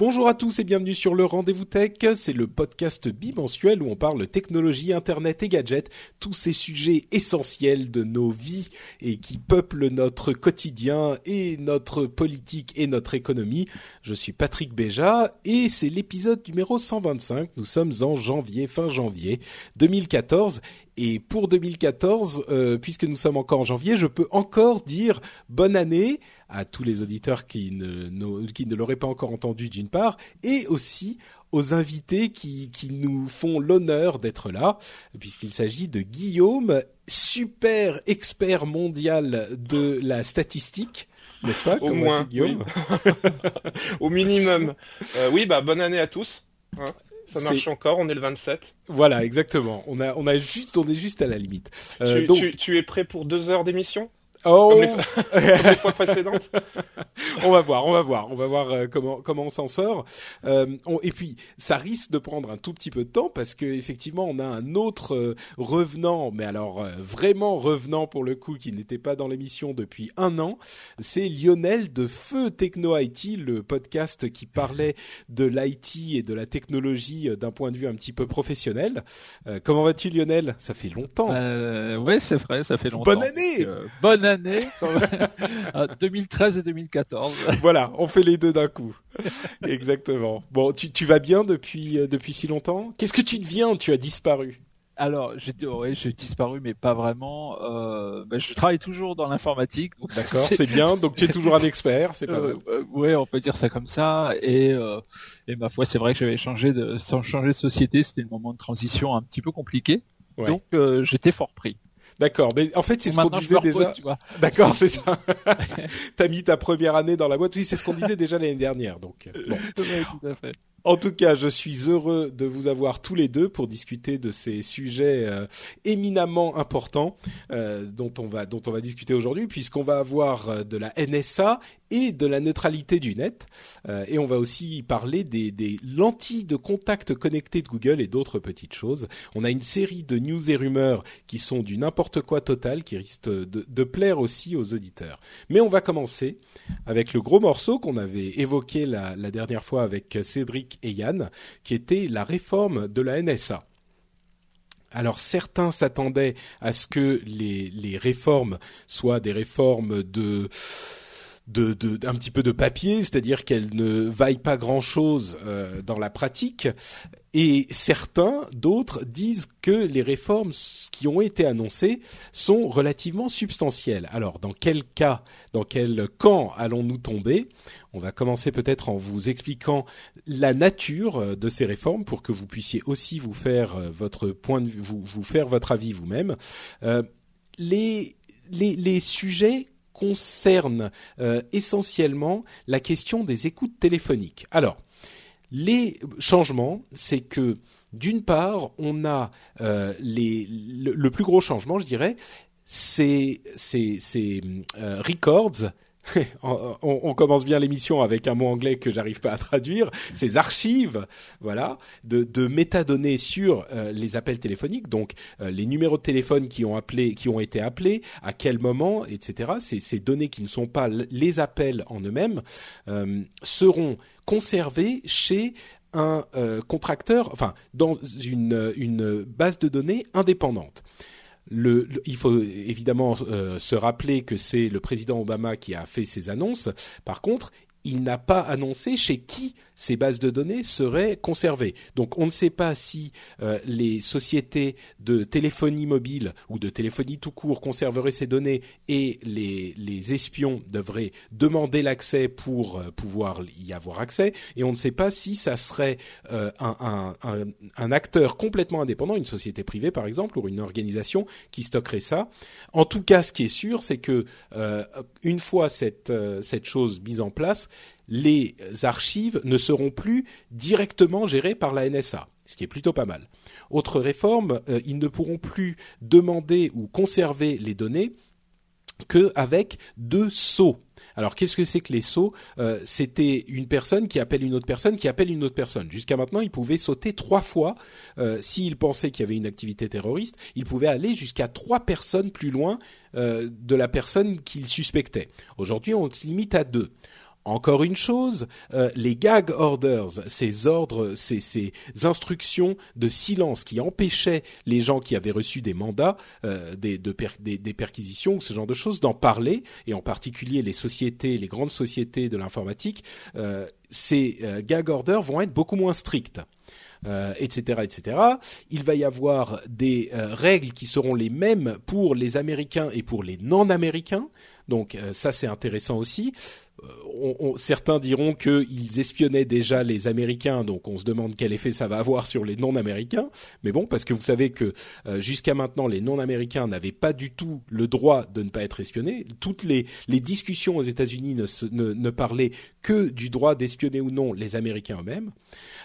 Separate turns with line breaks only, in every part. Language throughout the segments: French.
Bonjour à tous et bienvenue sur le Rendez-vous Tech. C'est le podcast bimensuel où on parle technologie, internet et gadgets, tous ces sujets essentiels de nos vies et qui peuplent notre quotidien et notre politique et notre économie. Je suis Patrick Béja et c'est l'épisode numéro 125. Nous sommes en janvier, fin janvier 2014 et pour 2014, euh, puisque nous sommes encore en janvier, je peux encore dire bonne année à tous les auditeurs qui ne, qui ne l'auraient pas encore entendu d'une part, et aussi aux invités qui, qui nous font l'honneur d'être là, puisqu'il s'agit de Guillaume, super expert mondial de la statistique. N'est-ce pas?
Au moins, Guillaume? Au minimum. Euh, oui, bah bonne année à tous. Hein. Ça marche encore, on est le 27.
Voilà, exactement. On a, on a juste, on est juste à la limite.
Euh, tu, donc... tu, tu es prêt pour deux heures d'émission?
Oh,
comme les, comme les fois précédentes.
on va voir, on va voir, on va voir euh, comment comment on s'en sort. Euh, on, et puis ça risque de prendre un tout petit peu de temps parce que effectivement on a un autre euh, revenant, mais alors euh, vraiment revenant pour le coup qui n'était pas dans l'émission depuis un an. C'est Lionel de Feu Techno IT, le podcast qui parlait de l'IT et de la technologie euh, d'un point de vue un petit peu professionnel. comment vas-tu Lionel? Ça fait longtemps.
oui, c'est vrai, ça fait longtemps.
Bonne année.
bonne année 2013 et 2014.
Voilà, on fait les deux d'un coup. Exactement. Bon, tu, tu vas bien depuis euh, depuis si longtemps? Qu'est-ce que tu deviens? Tu as disparu.
Alors, j'ai disparu, mais pas vraiment. Euh, ben, je travaille toujours dans l'informatique.
D'accord, c'est bien. Donc tu es toujours un expert, c'est pas
euh, euh, Ouais, on peut dire ça comme ça. Et, et ma foi, c'est vrai que j'avais changé de, sans changer de société, c'était le moment de transition un petit peu compliqué.
Ouais.
Donc j'étais fort pris.
D'accord, mais en fait c'est ce qu'on disait déjà. D'accord, c'est ça. T'as mis ta première année dans la boîte. Oui, c'est ce qu'on disait déjà l'année dernière. Donc euh, bon.
Ouais, tout à fait.
En tout cas, je suis heureux de vous avoir tous les deux pour discuter de ces sujets euh, éminemment importants euh, dont on va dont on va discuter aujourd'hui, puisqu'on va avoir euh, de la NSA et de la neutralité du net, et on va aussi parler des, lentilles de contact connectées de Google et d'autres petites choses. On a une série de news et rumeurs qui sont du n'importe quoi total, qui risquent de, plaire aussi aux auditeurs. Mais on va commencer avec le gros morceau qu'on avait évoqué la dernière fois avec Cédric et Yann, qui était la réforme de la NSA. Alors certains s'attendaient à ce que les, réformes soient des réformes de de, de, un petit peu de papier, c'est-à-dire qu'elles ne vaillent pas grand-chose euh, dans la pratique. Et certains, d'autres, disent que les réformes qui ont été annoncées sont relativement substantielles. Alors, dans quel cas, dans quel camp allons-nous tomber? On va commencer peut-être en vous expliquant la nature de ces réformes pour que vous puissiez aussi vous faire votre point de vue, vous, vous faire votre avis vous-même. Euh, les, les, les sujets concerne euh, essentiellement la question des écoutes téléphoniques. Alors, les changements, c'est que d'une part, on a euh, les, le, plus gros changement, je dirais, c'est ces euh, records on, commence bien l'émission avec un mot anglais que j'arrive pas à traduire. Ces archives, voilà, de, métadonnées sur euh, les appels téléphoniques, donc euh, les numéros de téléphone qui ont appelé, qui ont été appelés, à quel moment, etc. Ces, ces données qui ne sont pas les appels en eux-mêmes euh, seront conservées chez un contracteur, enfin dans une base de données indépendante. Le, il faut évidemment euh, se rappeler que c'est le président Obama qui a fait ces annonces. Par contre, il n'a pas annoncé chez qui ces bases de données seraient conservées. Donc on ne sait pas si euh, les sociétés de téléphonie mobile ou de téléphonie tout court conserveraient ces données et les, les espions devraient demander l'accès pour euh, pouvoir y avoir accès. Et on ne sait pas si ça serait euh, un, un, un, acteur complètement indépendant, une société privée par exemple, ou une organisation qui stockerait ça. En tout cas, ce qui est sûr, c'est que une fois cette, cette chose mise en place, les archives ne seront plus directement gérées par la NSA, ce qui est plutôt pas mal. Autre réforme, euh, ils ne pourront plus demander ou conserver les données qu'avec deux sceaux. Alors qu'est-ce que c'est que les sauts euh, C'était une personne qui appelle une autre personne qui appelle une autre personne. Jusqu'à maintenant, il pouvait sauter trois fois. Euh, S'il pensait qu'il y avait une activité terroriste, il pouvait aller jusqu'à trois personnes plus loin euh, de la personne qu'il suspectait. Aujourd'hui, on se limite à deux. Encore une chose, euh, les gag orders, ces ordres, ces, instructions de silence qui empêchaient les gens qui avaient reçu des mandats, euh, des, de des, des, perquisitions, ce genre de choses, d'en parler, et en particulier les sociétés, les grandes sociétés de l'informatique, euh, ces gag orders vont être beaucoup moins stricts. Euh, etc., etc. Il va y avoir des règles qui seront les mêmes pour les Américains et pour les non-Américains. Donc ça c'est intéressant aussi. Euh, on, on, certains diront qu'ils espionnaient déjà les Américains, donc on se demande quel effet ça va avoir sur les non-Américains. Mais bon, parce que vous savez que euh, jusqu'à maintenant, les non-Américains n'avaient pas du tout le droit de ne pas être espionnés. Toutes les, les discussions aux États-Unis ne, ne, ne, parlaient que du droit d'espionner ou non les Américains eux-mêmes.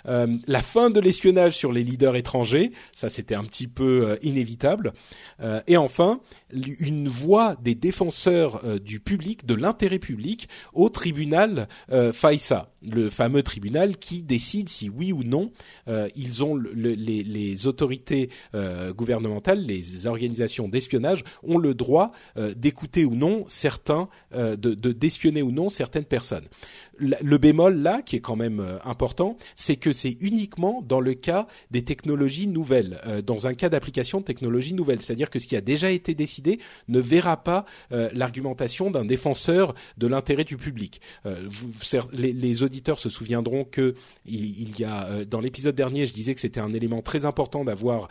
Euh, la fin de l'espionnage sur les leaders étrangers, ça c'était un petit peu euh, inévitable. Euh, et enfin, une voix des défenseurs du public, de l'intérêt public, tribunal FISA, le fameux tribunal qui décide si oui ou non ils ont le, les, autorités gouvernementales, les organisations d'espionnage ont le droit d'écouter ou non certains, de d'espionner ou non certaines personnes le bémol là, qui est quand même euh, important, c'est que c'est uniquement dans le cas des technologies nouvelles, euh, dans un cas d'application de technologies nouvelles. C'est-à-dire que ce qui a déjà été décidé ne verra pas euh, l'argumentation d'un défenseur de l'intérêt du public. Les, les, auditeurs se souviendront que il, y a dans l'épisode dernier, je disais que c'était un élément très important d'avoir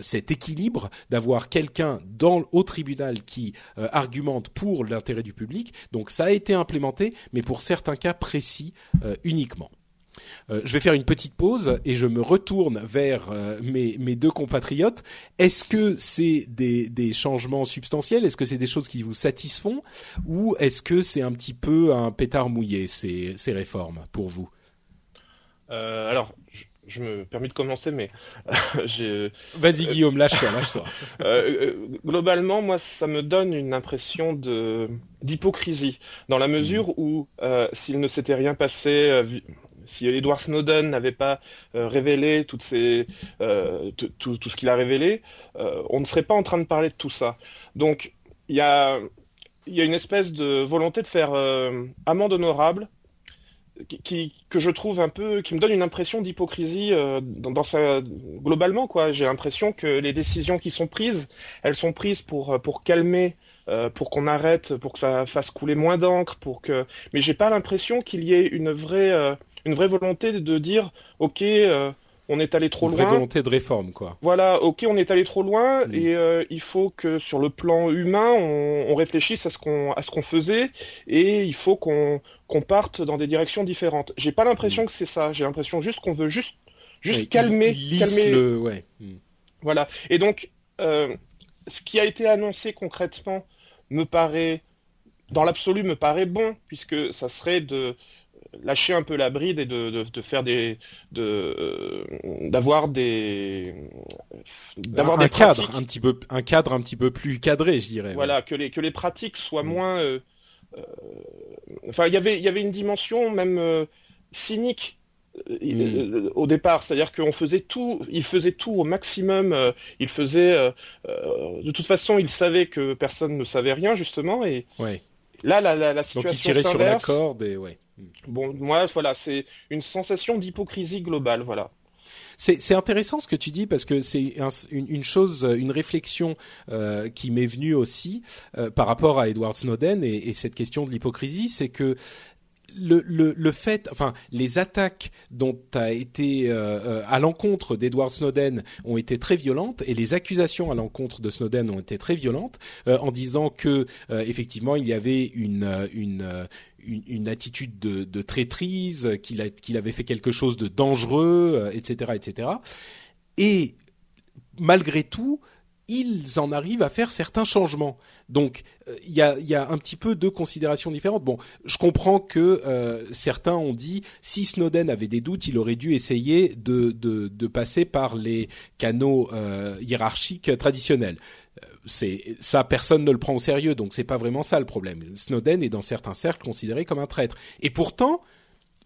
cet équilibre, d'avoir quelqu'un dans au tribunal qui argumente pour l'intérêt du public. Donc ça a été implémenté, mais pour certains cas précis euh, uniquement. Euh, je vais faire une petite pause et je me retourne vers euh, mes, mes, deux compatriotes. Est-ce que c'est des, des, changements substantiels? Est-ce que c'est des choses qui vous satisfont? Ou est-ce que c'est un petit peu un pétard mouillé, ces, ces réformes, pour vous?
Euh, Alors, je me permets de commencer, mais.
Vas-y Guillaume, lâche-toi, lâche-toi.
globalement, moi, ça me donne une impression de d'hypocrisie, dans la mesure mmh. où s'il ne s'était rien passé, si Edward Snowden n'avait pas euh, révélé toutes ces, tout, tout ce qu'il a révélé, on ne serait pas en train de parler de tout ça. Donc, il y a y a une espèce de volonté de faire amende honorable qui, que je trouve un peu, qui me donne une impression d'hypocrisie euh, dans, dans, sa globalement quoi. J'ai l'impression que les décisions qui sont prises, elles sont prises pour euh, pour calmer, euh, pour qu'on arrête, pour que ça fasse couler moins d'encre, pour que. Mais j'ai pas l'impression qu'il y ait une vraie euh, une vraie volonté de dire ok on est allé trop
Une
loin.
Vraie volonté de réforme, quoi.
Voilà, ok, on est allé trop loin mmh. et euh, il faut que sur le plan humain, on, on réfléchisse à ce qu'on à ce qu'on faisait et il faut qu'on qu'on parte dans des directions différentes. J'ai pas l'impression mmh. que c'est ça. J'ai l'impression juste qu'on veut juste juste
ouais,
calmer, calmer.
Le... Ouais. Mmh.
Voilà. Et donc, euh, ce qui a été annoncé concrètement me paraît, dans l'absolu, me paraît bon puisque ça serait de lâcher un peu la bride et de, de, de faire des de d'avoir des
d'avoir un des pratiques. un petit peu un cadre un petit peu plus cadré je dirais
voilà
ouais.
que les que les pratiques soient mmh. moins euh, euh, enfin il y avait il y avait une dimension même euh, cynique mmh. au départ c'est-à-dire qu'on faisait tout il faisait tout au maximum il faisait de toute façon il savait que personne ne savait rien justement et
ouais.
là la, la, la situation
donc il tirait sur la corde et ouais
Bon, moi, voilà, c'est une sensation d'hypocrisie globale, voilà.
C'est intéressant ce que tu dis parce que c'est un, une, chose, une réflexion euh, qui m'est venue aussi euh, par rapport à Edward Snowden et, et cette question de l'hypocrisie, c'est que le, le, le, fait, enfin, les attaques dont a été euh, à l'encontre d'Edward Snowden ont été très violentes et les accusations à l'encontre de Snowden ont été très violentes en disant que effectivement il y avait une une une, attitude de, traîtrise, qu'il avait fait quelque chose de dangereux, etc., etc. Et malgré tout, ils en arrivent à faire certains changements. Donc il euh, y, a, un petit peu deux considérations différentes. Bon, je comprends que euh, certains ont dit si Snowden avait des doutes, il aurait dû essayer de, passer par les canaux euh, hiérarchiques traditionnels. C'est ça, personne ne le prend au sérieux, donc c'est pas vraiment ça le problème. Snowden est dans certains cercles considéré comme un traître, et pourtant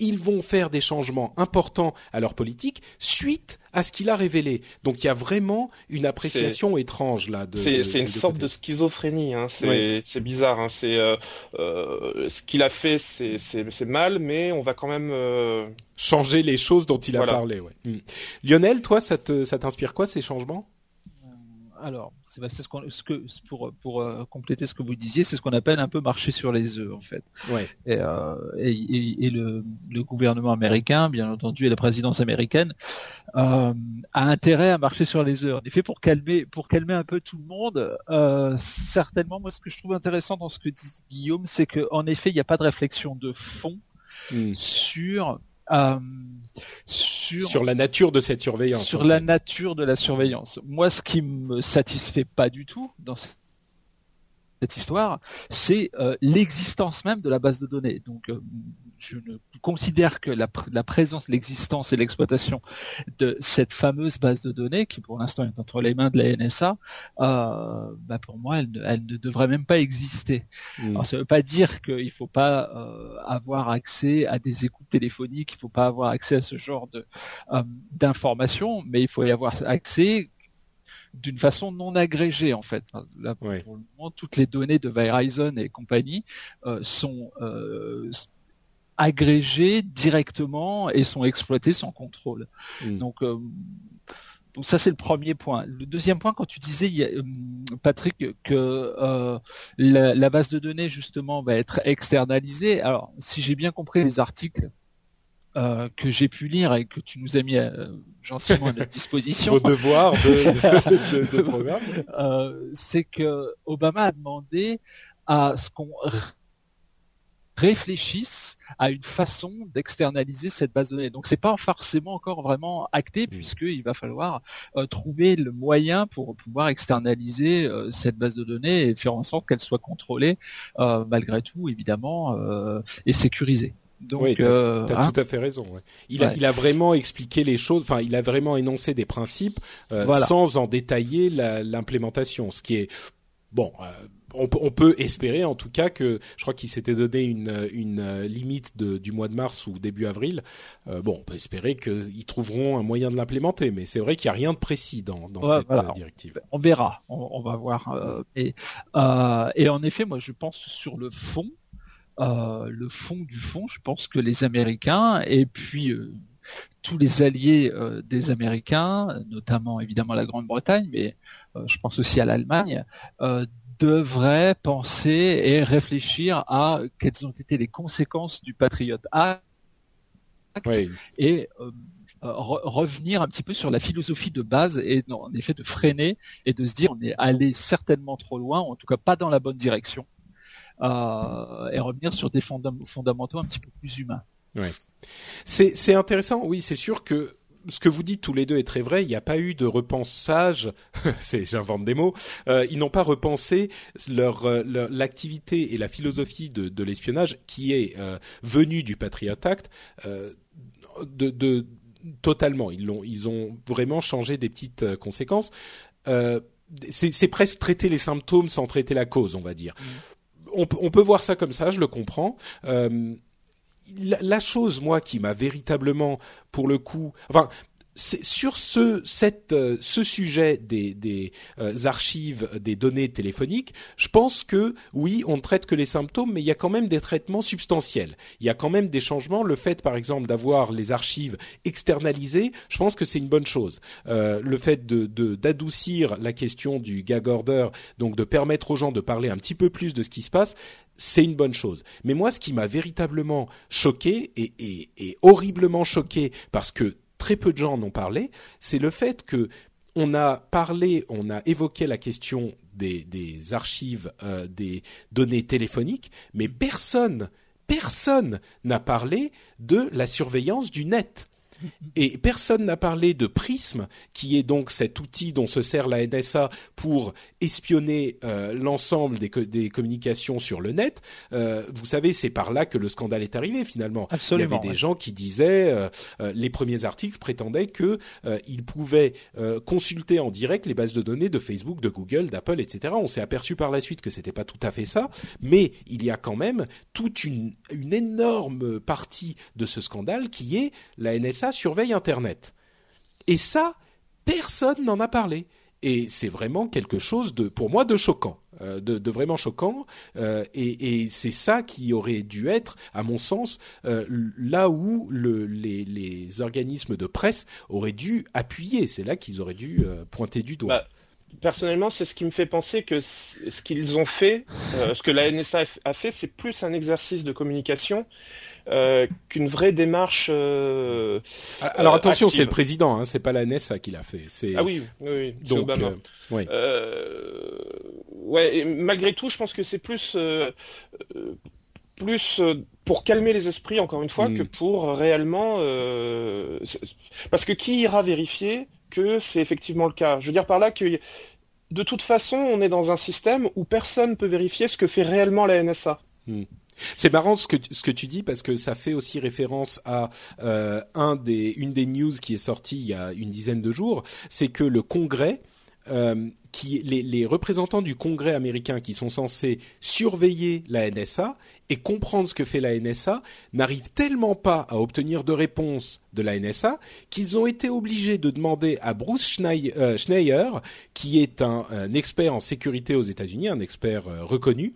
ils vont faire des changements importants à leur politique suite à ce qu'il a révélé. Donc il y a vraiment une appréciation étrange là.
C'est une sorte de schizophrénie. Hein. C'est bizarre. Hein. C'est euh, euh, ce qu'il a fait, c'est mal, mais on va quand même euh,
changer les choses dont il a parlé. Ouais. Hmm. Lionel, toi, ça t'inspire quoi ces changements?
Alors, c'est ce, qu'on, ce que pour pour euh, compléter ce que vous disiez, c'est ce qu'on appelle un peu marcher sur les œufs en fait.
Ouais.
Et, euh, et, et, le, le, gouvernement américain, bien entendu, et la présidence américaine euh, a intérêt à marcher sur les œufs. En effet, pour calmer pour calmer un peu tout le monde, euh, certainement, moi, ce que je trouve intéressant dans ce que dit Guillaume, c'est qu'en effet, il n'y a pas de réflexion de fond hmm. sur euh,
sur, sur la nature de cette surveillance.
Sur la nature de la surveillance. Moi, ce qui me satisfait pas du tout dans cette cette histoire, c'est euh, l'existence même de la base de données. Donc, euh, je ne considère que la, la présence, l'existence et l'exploitation de cette fameuse base de données, qui pour l'instant est entre les mains de la NSA, euh, bah pour moi, elle, elle, ne devrait même pas exister. Mmh. Alors, ça ne veut pas dire qu'il ne faut pas euh, avoir accès à des écoutes téléphoniques, il ne faut pas avoir accès à ce genre de d'informations, mais il faut y avoir accès d'une façon non agrégée en fait. Là, pour le moment, toutes les données de Verizon et compagnie euh, sont euh, agrégées directement et sont exploitées sans contrôle. Hmm. Donc euh, ça c'est le premier point. Le deuxième point, quand tu disais, Patrick, que la, la, base de données justement va être externalisée. Alors, si j'ai bien compris les articles euh, que j'ai pu lire et que tu nous as mis euh, gentiment à notre disposition.
Vos devoirs de, de, de, programme.
Euh, c'est que Obama a demandé à ce qu'on réfléchisse à une façon d'externaliser cette base de données. Donc c'est pas forcément encore vraiment acté mmh. puisqu'il va falloir trouver le moyen pour pouvoir externaliser cette base de données et faire en sorte qu'elle soit contrôlée malgré tout évidemment et sécurisée.
Donc, oui, tu as, euh, hein tout à fait raison. Ouais. Il, a, il, a, vraiment expliqué les choses, enfin, il a vraiment énoncé des principes euh, sans en détailler l'implémentation, ce qui est bon. Euh, on, on, peut espérer en tout cas que je crois qu'il s'était donné une, une limite de, du mois de mars ou début avril. Euh, bon, on peut espérer qu'ils trouveront un moyen de l'implémenter, mais c'est vrai qu'il n'y a rien de précis dans, dans cette voilà, directive.
On, verra, on, on va voir. et, et en effet, moi je pense sur le fond, euh, le fond du fond, je pense que les Américains et puis euh, tous les alliés euh, des Américains, notamment évidemment la Grande-Bretagne, mais je pense aussi à l'Allemagne, devraient penser et réfléchir à quelles ont été les conséquences du Patriot Act et revenir un petit peu sur la philosophie de base et en effet de freiner et de se dire on est allé certainement trop loin, en tout cas pas dans la bonne direction euh, et revenir sur des fondamentaux un petit peu plus humains.
Ouais. C'est intéressant, oui, c'est sûr que ce que vous dites tous les deux est très vrai. Il n'y a pas eu de repensage. c'est, j'invente des mots. Euh, ils n'ont pas repensé leur, euh, l'activité et la philosophie de, de l'espionnage qui est euh, venue du Patriot Act euh, de, de, totalement. Ils l'ont, ils ont vraiment changé des petites conséquences. c'est, presque traiter les symptômes sans traiter la cause, on va dire. Mm on, peut voir ça comme ça, je le comprends. La, chose, moi, qui m'a véritablement, pour le coup, sur ce, cette, euh, ce sujet des, des euh, archives des données téléphoniques, je pense que oui, on ne traite que les symptômes, mais il y a quand même des traitements substantiels. Il y a quand même des changements. Le fait, par exemple, d'avoir les archives externalisées, je pense que c'est une bonne chose. Euh, le fait de d'adoucir la question du gag order, donc de permettre aux gens de parler un petit peu plus de ce qui se passe, c'est une bonne chose. Mais moi, ce qui m'a véritablement choqué et, et, et horriblement choqué, parce que très peu de gens en ont parlé, c'est le fait que on a parlé, on a évoqué la question des, archives euh, des données téléphoniques, mais personne, personne n'a parlé de la surveillance du net. Et personne n'a parlé de Prism, qui est donc cet outil dont se sert la NSA pour espionner euh, l'ensemble des, des, communications sur le net. Euh, vous savez, c'est par là que le scandale est arrivé finalement.
Absolument,
Il y avait des gens qui disaient, euh, les premiers articles prétendaient que euh, ils pouvaient consulter en direct les bases de données de Facebook, de Google, d'Apple, etc. On s'est aperçu par la suite que c'était pas tout à fait ça, mais il y a quand même toute une, une énorme partie de ce scandale qui est la NSA surveille Internet. Et ça, personne n'en a parlé. Et c'est vraiment quelque chose de, pour moi, de choquant, euh, de, vraiment choquant. Euh, et, c'est ça qui aurait dû être, à mon sens, euh, là où le, les, organismes de presse auraient dû appuyer. C'est là qu'ils auraient dû pointer du doigt.
Bah personnellement, c'est ce qui me fait penser que ce qu'ils ont fait, ce que la NSA a fait, c'est plus un exercice de communication euh, qu'une vraie démarche. Euh,
Alors attention, c'est le président, hein, c'est pas la NSA qui l'a fait. C'est
ah oui, oui, oui
donc
Obama.
euh, oui.
ouais, et malgré tout, je pense que c'est plus plus pour calmer les esprits encore une fois
Mm.
que pour réellement parce que qui ira vérifier que c'est effectivement le cas? Je veux dire par là que de toute façon, on est dans un système où personne peut vérifier ce que fait réellement la NSA.
Mm. C'est marrant ce que ce que tu dis parce que ça fait aussi référence à euh, un des une des news qui est sortie il y a une dizaine de jours, c'est que le Congrès euh, qui les, représentants du Congrès américain qui sont censés surveiller la NSA et comprendre ce que fait la NSA n'arrivent tellement pas à obtenir de réponse de la NSA qu'ils ont été obligés de demander à Bruce Schneier, euh, Schneier qui est un, expert en sécurité aux États-Unis, un expert reconnu.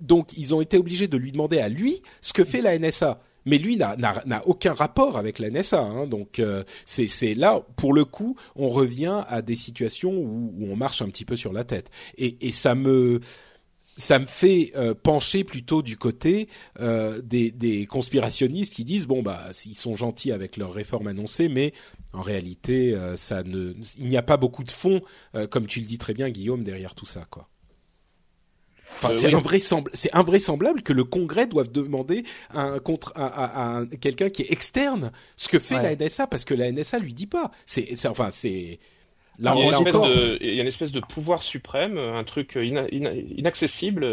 Donc ils ont été obligés de lui demander à lui ce que fait la NSA. Mais lui n'a aucun rapport avec la NSA, hein, donc euh, c'est là pour le coup on revient à des situations où, on marche un petit peu sur la tête et, ça me ça me fait euh, pencher plutôt du côté euh, des, conspirationnistes qui disent bon bah ils sont gentils avec leurs réformes annoncées, mais en réalité ça ne il n'y a pas beaucoup de fond, comme tu le dis très bien Guillaume derrière tout ça quoi. Enfin, c'est oui. invraisemblable, invraisemblable que le Congrès doive demander à, un contre, à, à, à quelqu'un qui est externe ce que fait ouais. la NSA parce que la NSA lui dit pas. C'est, enfin, c'est.
Il, y a de, il y a une espèce de pouvoir suprême, un truc ina, ina, inaccessible.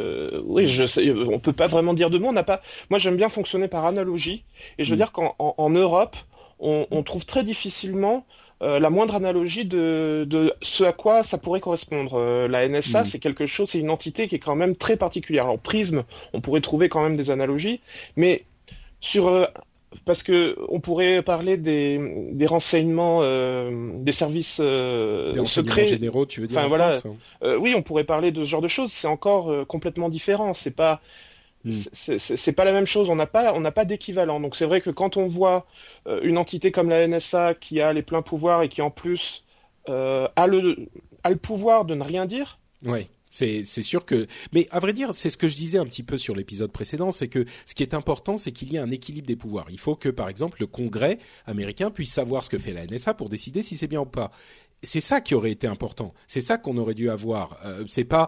Oui, je sais, on peut pas vraiment dire de mots. On n'a pas. Moi, j'aime bien fonctionner par analogie, et je veux mm. dire qu'en en, en Europe, on, on, trouve très difficilement euh, la moindre analogie de, de, ce à quoi ça pourrait correspondre. Euh, la NSA, mmh. c'est quelque chose, c'est une entité qui est quand même très particulière. Alors Prism, on pourrait trouver quand même des analogies, mais sur euh, parce que on pourrait parler des, des renseignements des services
des
secrets
généraux, tu veux dire
enfin, voilà. oui, on pourrait parler de ce genre de choses. C'est encore complètement différent. C'est pas
Hmm.
C'est pas la même chose. On n'a pas, on n'a pas d'équivalent. Donc c'est vrai que quand on voit euh, une entité comme la NSA qui a les pleins pouvoirs et qui en plus euh, a le, a le pouvoir de ne rien dire.
Oui. C'est sûr que, mais à vrai dire, c'est ce que je disais un petit peu sur l'épisode précédent, c'est que ce qui est important, c'est qu'il y ait un équilibre des pouvoirs. Il faut que, par exemple, le Congrès américain puisse savoir ce que fait la NSA pour décider si c'est bien ou pas c'est ça qui aurait été important. C'est ça qu'on aurait dû avoir. Euh, c'est pas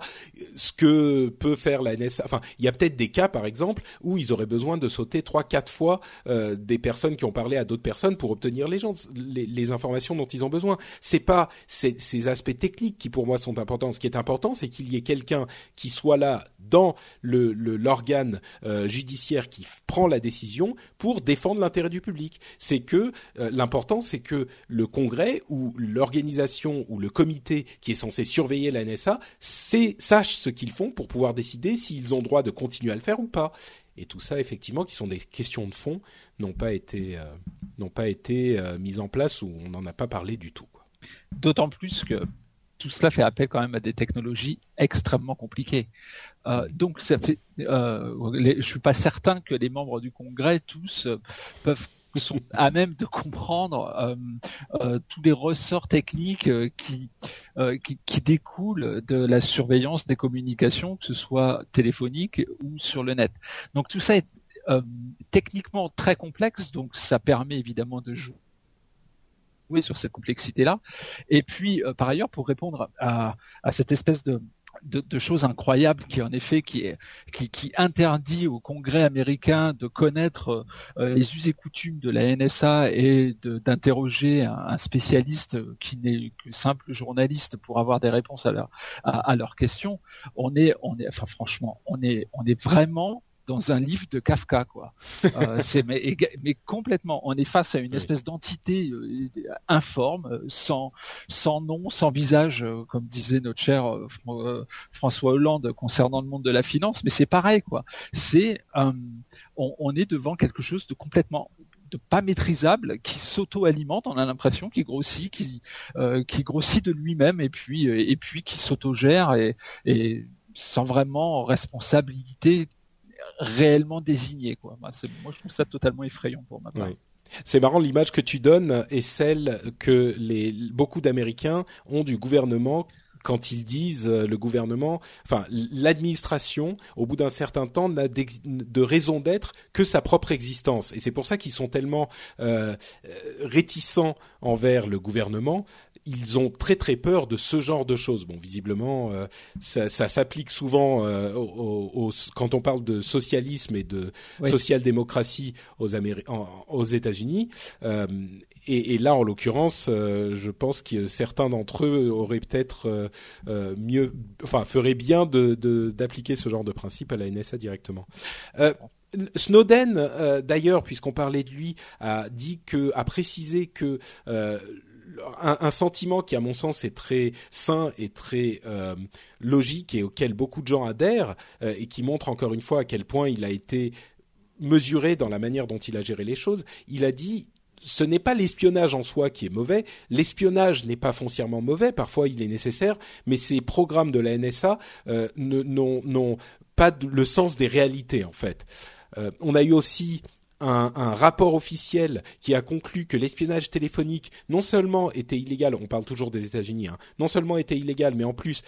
ce que peut faire la NSA. Enfin, il y a peut-être des cas, par exemple, où ils auraient besoin de sauter trois, quatre fois euh, des personnes qui ont parlé à d'autres personnes pour obtenir les, informations dont ils ont besoin. C'est pas ces, aspects techniques qui, pour moi, sont importants. Ce qui est important, c'est qu'il y ait quelqu'un qui soit là dans l'organe euh, judiciaire qui prend la décision pour défendre l'intérêt du public. C'est que euh, l'important, c'est que le Congrès ou l'organisation ou le comité qui est censé surveiller la NSA sache ce qu'ils font pour pouvoir décider s'ils ont droit de continuer à le faire ou pas. Et tout ça, effectivement, qui sont des questions de fond, n'ont pas été euh, pas été mises en place ou on n'en a pas parlé du tout.
D'autant plus que tout cela fait appel quand même à des technologies extrêmement compliquées. Euh, donc ça fait, euh, je suis pas certain que les membres du Congrès tous euh, peuvent sont à même de comprendre euh, euh, tous les ressorts techniques qui, qui, qui découlent de la surveillance des communications, que ce soit téléphonique ou sur le net. Donc tout ça est techniquement très complexe, donc ça permet évidemment de jouer sur cette complexité-là. Et puis, euh, par ailleurs, pour répondre à, à cette espèce de, de, choses incroyables qui en effet qui, qui, qui interdit au Congrès américain de connaître euh, les us et coutumes de la NSA et d'interroger un, spécialiste qui n'est que simple journaliste pour avoir des réponses à, leur, à leurs questions. On est, on est, enfin franchement, on est, on est vraiment dans un livre de Kafka, quoi. euh, c'est mais, mais, complètement. On est face à une espèce d'entité euh, informe, euh, sans sans nom, sans visage, euh, comme disait notre cher François Hollande concernant le monde de la finance. Mais c'est pareil, quoi. C'est on, on, est devant quelque chose de complètement de pas maîtrisable qui s'auto-alimente on a l'impression qui grossit qui euh, qui grossit de lui-même et puis et puis qui s'autogère et, et sans vraiment responsabilité réellement désigné. Quoi. Moi, je trouve ça totalement effrayant pour ma part.
C'est marrant, l'image que tu donnes est celle que les, beaucoup d'Américains ont du gouvernement quand ils disent euh, le gouvernement, enfin l'administration, au bout d'un certain temps, n'a de raison d'être que sa propre existence. Et c'est pour ça qu'ils sont tellement euh, euh réticents envers le gouvernement, ils ont très très peur de ce genre de choses. Bon, visiblement, euh, ça, ça s'applique souvent euh, au, quand on parle de socialisme et de social-démocratie aux, Améri aux États-Unis. Euh, et, et, là, en l'occurrence, euh, je pense que certains d'entre eux auraient peut-être mieux, enfin, feraient bien de d'appliquer ce genre de principe à la NSA directement. Snowden, d'ailleurs, puisqu'on parlait de lui, a dit que, a précisé que un, sentiment qui, à mon sens, est très sain et très euh, logique et auquel beaucoup de gens adhèrent euh, et qui montre encore une fois à quel point il a été mesuré dans la manière dont il a géré les choses. Il a dit ce n'est pas l'espionnage en soi qui est mauvais. L'espionnage n'est pas foncièrement mauvais. Parfois, il est nécessaire, mais ces programmes de la NSA euh, n'ont pas le sens des réalités en fait. On a eu aussi un, un, rapport officiel qui a conclu que l'espionnage téléphonique non seulement était illégal, on parle toujours des États-Unis, hein, non seulement était illégal, mais en plus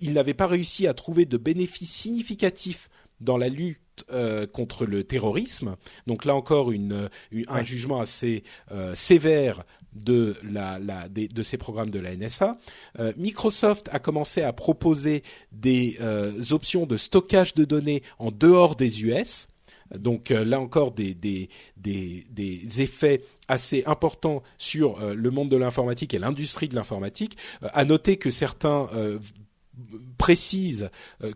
il n'avait pas réussi à trouver de bénéfices significatifs dans la lutte euh, contre le terrorisme. Donc là encore une, un jugement assez euh, sévère de, la, la, des, de ces programmes de la NSA. Euh, Microsoft a commencé à proposer des options de stockage de données en dehors des US. Donc euh, là encore des, des, effets assez importants sur euh, le monde de l'informatique et l'industrie de l'informatique. Euh, à noter que certains précisent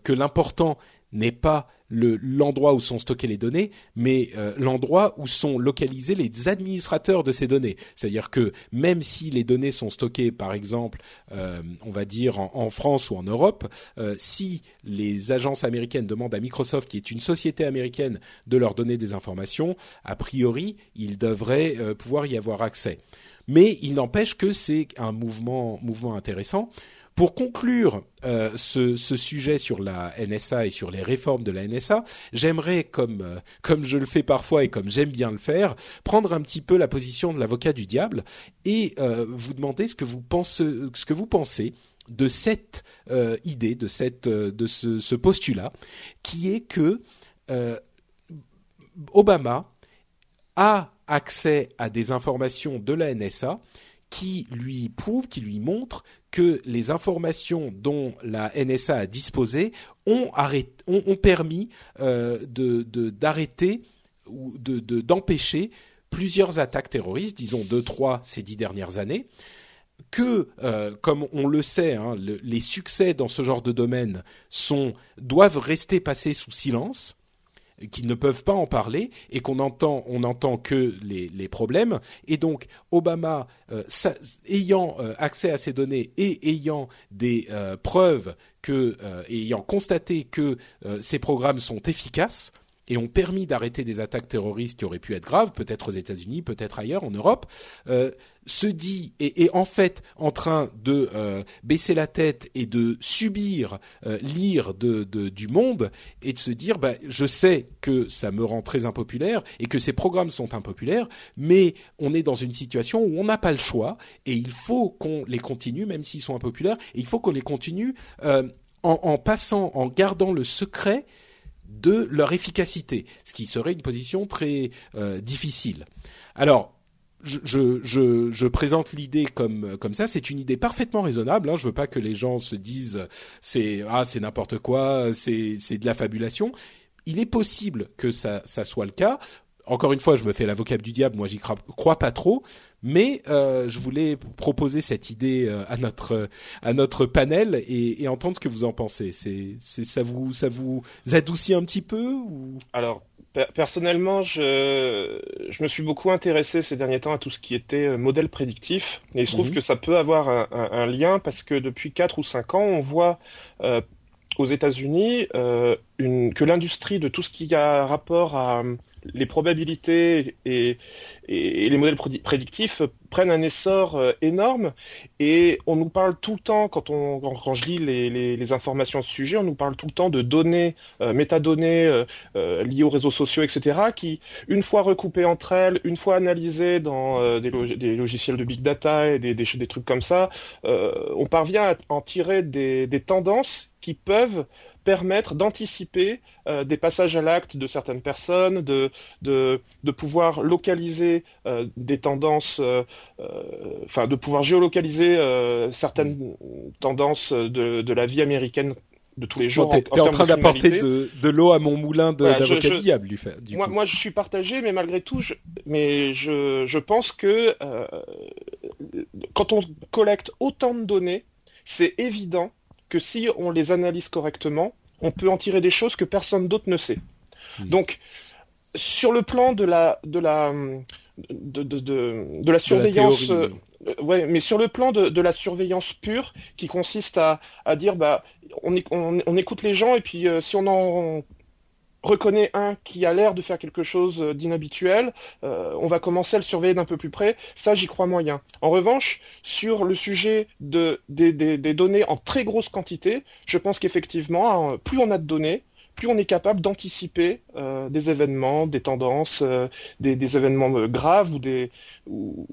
que l'important n'est pas l'endroit où sont stockées les données, mais euh, l'endroit où sont localisés les administrateurs de ces données. C'est-à-dire que même si les données sont stockées, par exemple, euh, on va dire en, France ou en Europe, euh, si les agences américaines demandent à Microsoft, qui est une société américaine, de leur donner des informations, a priori, ils devraient pouvoir y avoir accès. Mais il n'empêche que c'est un mouvement, mouvement intéressant. Pour conclure euh, ce, sujet sur la NSA et sur les réformes de la NSA, j'aimerais, comme euh, comme je le fais parfois et comme j'aime bien le faire, prendre un petit peu la position de l'avocat du diable et euh, vous demander ce que vous pensez, de cette idée, de cette de ce, postulat, qui est que Obama a accès à des informations de la NSA qui lui prouve, qui lui montre que les informations dont la NSA a disposé ont, permis euh, d'arrêter ou d'empêcher de, plusieurs attaques terroristes, disons deux, trois ces dix dernières années, que, euh, comme on le sait, hein, le, les succès dans ce genre de domaine doivent rester passés sous silence qu'ils ne peuvent pas en parler et qu'on entend, on n'entend que les, problèmes. Et donc, Obama, euh, ayant euh, accès à ces données et ayant des euh, preuves que, ayant constaté que ces programmes sont efficaces, et ont permis d'arrêter des attaques terroristes qui auraient pu être graves, peut-être aux États-Unis, peut-être ailleurs en Europe, euh, se dit et est en fait en train de euh, baisser la tête et de subir euh, l'ire de, du monde et de se dire bah, je sais que ça me rend très impopulaire et que ces programmes sont impopulaires, mais on est dans une situation où on n'a pas le choix et il faut qu'on les continue même s'ils sont impopulaires et il faut qu'on les continue en passant, en gardant le secret de leur efficacité, ce qui serait une position très euh, difficile. Alors, je, présente l'idée comme comme ça. C'est une idée parfaitement raisonnable. Hein. Je veux pas que les gens se disent c'est ah c'est n'importe quoi, c'est c'est de la fabulation. Il est possible que ça ça soit le cas. Encore une fois, je me fais l'avocat du diable. Moi, j'y crois pas trop. Mais euh, je voulais proposer cette idée euh, à notre à notre panel et, et entendre ce que vous en pensez. C'est ça vous ça vous adoucit un petit peu ou?
Alors per- personnellement, je je me suis beaucoup intéressé ces derniers temps à tout ce qui était euh, modèle prédictif et il se trouve
Mhm.
que ça peut avoir un, un- un lien parce que depuis quatre ou cinq ans, on voit euh, aux États-Unis euh, que l'industrie de tout ce qui a rapport à les probabilités et, les modèles prédi- prédictifs prennent un essor euh, énorme et on nous parle tout le temps, quand, on, quand, je lis les, informations à ce sujet, on nous parle tout le temps de données, euh, métadonnées euh, liées aux réseaux sociaux, etc., qui, une fois recoupées entre elles, une fois analysées dans des, log- des logiciels de big data et des, des, des trucs comme ça, on parvient à en tirer des tendances qui peuvent permettre d'anticiper euh, des passages à l'acte de certaines personnes, de, de, de pouvoir localiser euh, des tendances, euh, euh, enfin de pouvoir géolocaliser certaines tendances de, de la vie américaine de tous les jours.
Bon, t'es, t'es en, train d'apporter de, de l'eau à mon moulin de,
Voilà, je-
d'avocat
je-
du diable, du, fait, du
Moi,
coup.
moi, je suis partagé, mais malgré tout, je, mais je, je pense que quand on collecte autant de données, c'est évident que si on les analyse correctement, on peut en tirer des choses que personne d'autre ne sait. Donc, sur le plan de la, de la, de, de, de, de la surveillance, euh, ouais, mais sur le plan de, la surveillance pure, qui consiste à, à dire, bah, on, on écoute les gens et puis euh, si on en reconnaît un qui a l'air de faire quelque chose euh, d'inhabituel, euh, on va commencer à le surveiller d'un peu plus près. Ça, j'y crois moyen. En revanche, sur le sujet de, des, des, des données en très grosse quantité, je pense qu'effectivement, hein, plus on a de données, plus on est capable d'anticiper euh, des événements, des tendances, euh, des, des événements euh, graves ou des, ou-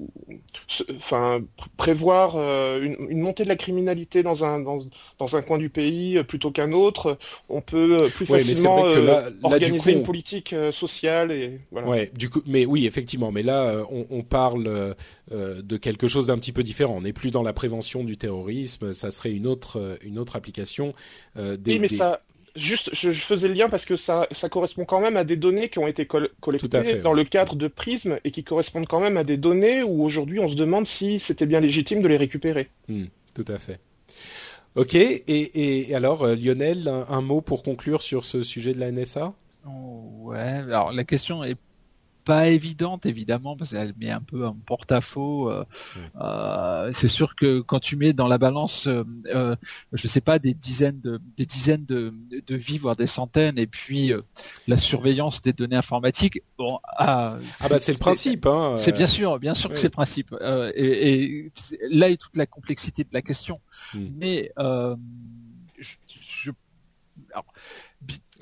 enfin, pr- prévoir euh, une, une montée de la criminalité dans un dans, dans un coin du pays euh, plutôt qu'un autre. On peut plus
Ouais,
facilement euh,
là-
organiser
coup,
une politique euh, sociale et voilà.
Ouais, du coup, mais oui, effectivement, mais là, on, on parle de quelque chose d'un petit peu différent. On n'est plus dans la prévention du terrorisme. Ça serait une autre, une autre application euh, des.
oui, mais
des-
ça, juste, je, je faisais le lien parce que ça, ça correspond quand même à des données qui ont été col- collectées
fait,
dans
ouais.
le cadre de Prism et qui correspondent quand même à des données où aujourd'hui on se demande si c'était bien légitime de les récupérer.
Hmm, tout à fait. Ok, et, et alors euh, Lionel, un, un mot pour conclure sur ce sujet de la NSA
Ouais, alors la question est pas évidente évidemment parce qu'elle met un peu en porte-à-faux. euh, euh, c'est sûr que quand tu mets dans la balance, euh, euh, je sais pas, des dizaines de des dizaines de, de vies voire des centaines, et puis euh, la surveillance des données informatiques. Bon, ah,
Ah bah c'est le principe, hein.
C'est bien sûr, bien sûr que c'est le principe. Euh, et, et là est toute la complexité de la question.
Hmm.
Mais euh, je, je- alors,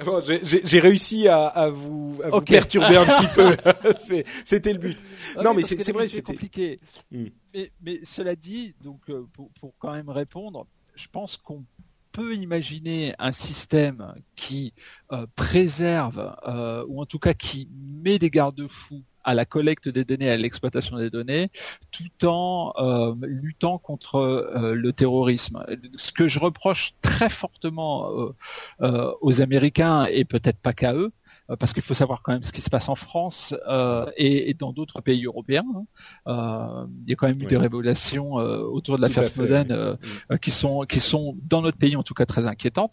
Bon, j'ai- réussi à, à vous, à vous
Ok.
perturber un petit peu. C'était le but. Non, mais c'est- vrai, c'était-
compliqué.
Hmm.
Mais, mais cela dit, donc euh, pour, pour quand même répondre, je pense qu'on peut imaginer un système qui euh, préserve euh, ou en tout cas qui met des garde-fous à la collecte des données, à l'exploitation des données, tout en euh, luttant contre euh, le terrorisme. Ce que je reproche très fortement euh, euh, aux Américains et peut-être pas qu'à eux, euh, parce qu'il faut savoir quand même ce qui se passe en France euh, et, et dans d'autres pays européens. hein. Euh, il y a quand même eu
Oui.
des révélations euh, autour de l'affaire Snowden
oui.
euh, qui sont qui sont dans notre pays en tout cas très inquiétantes.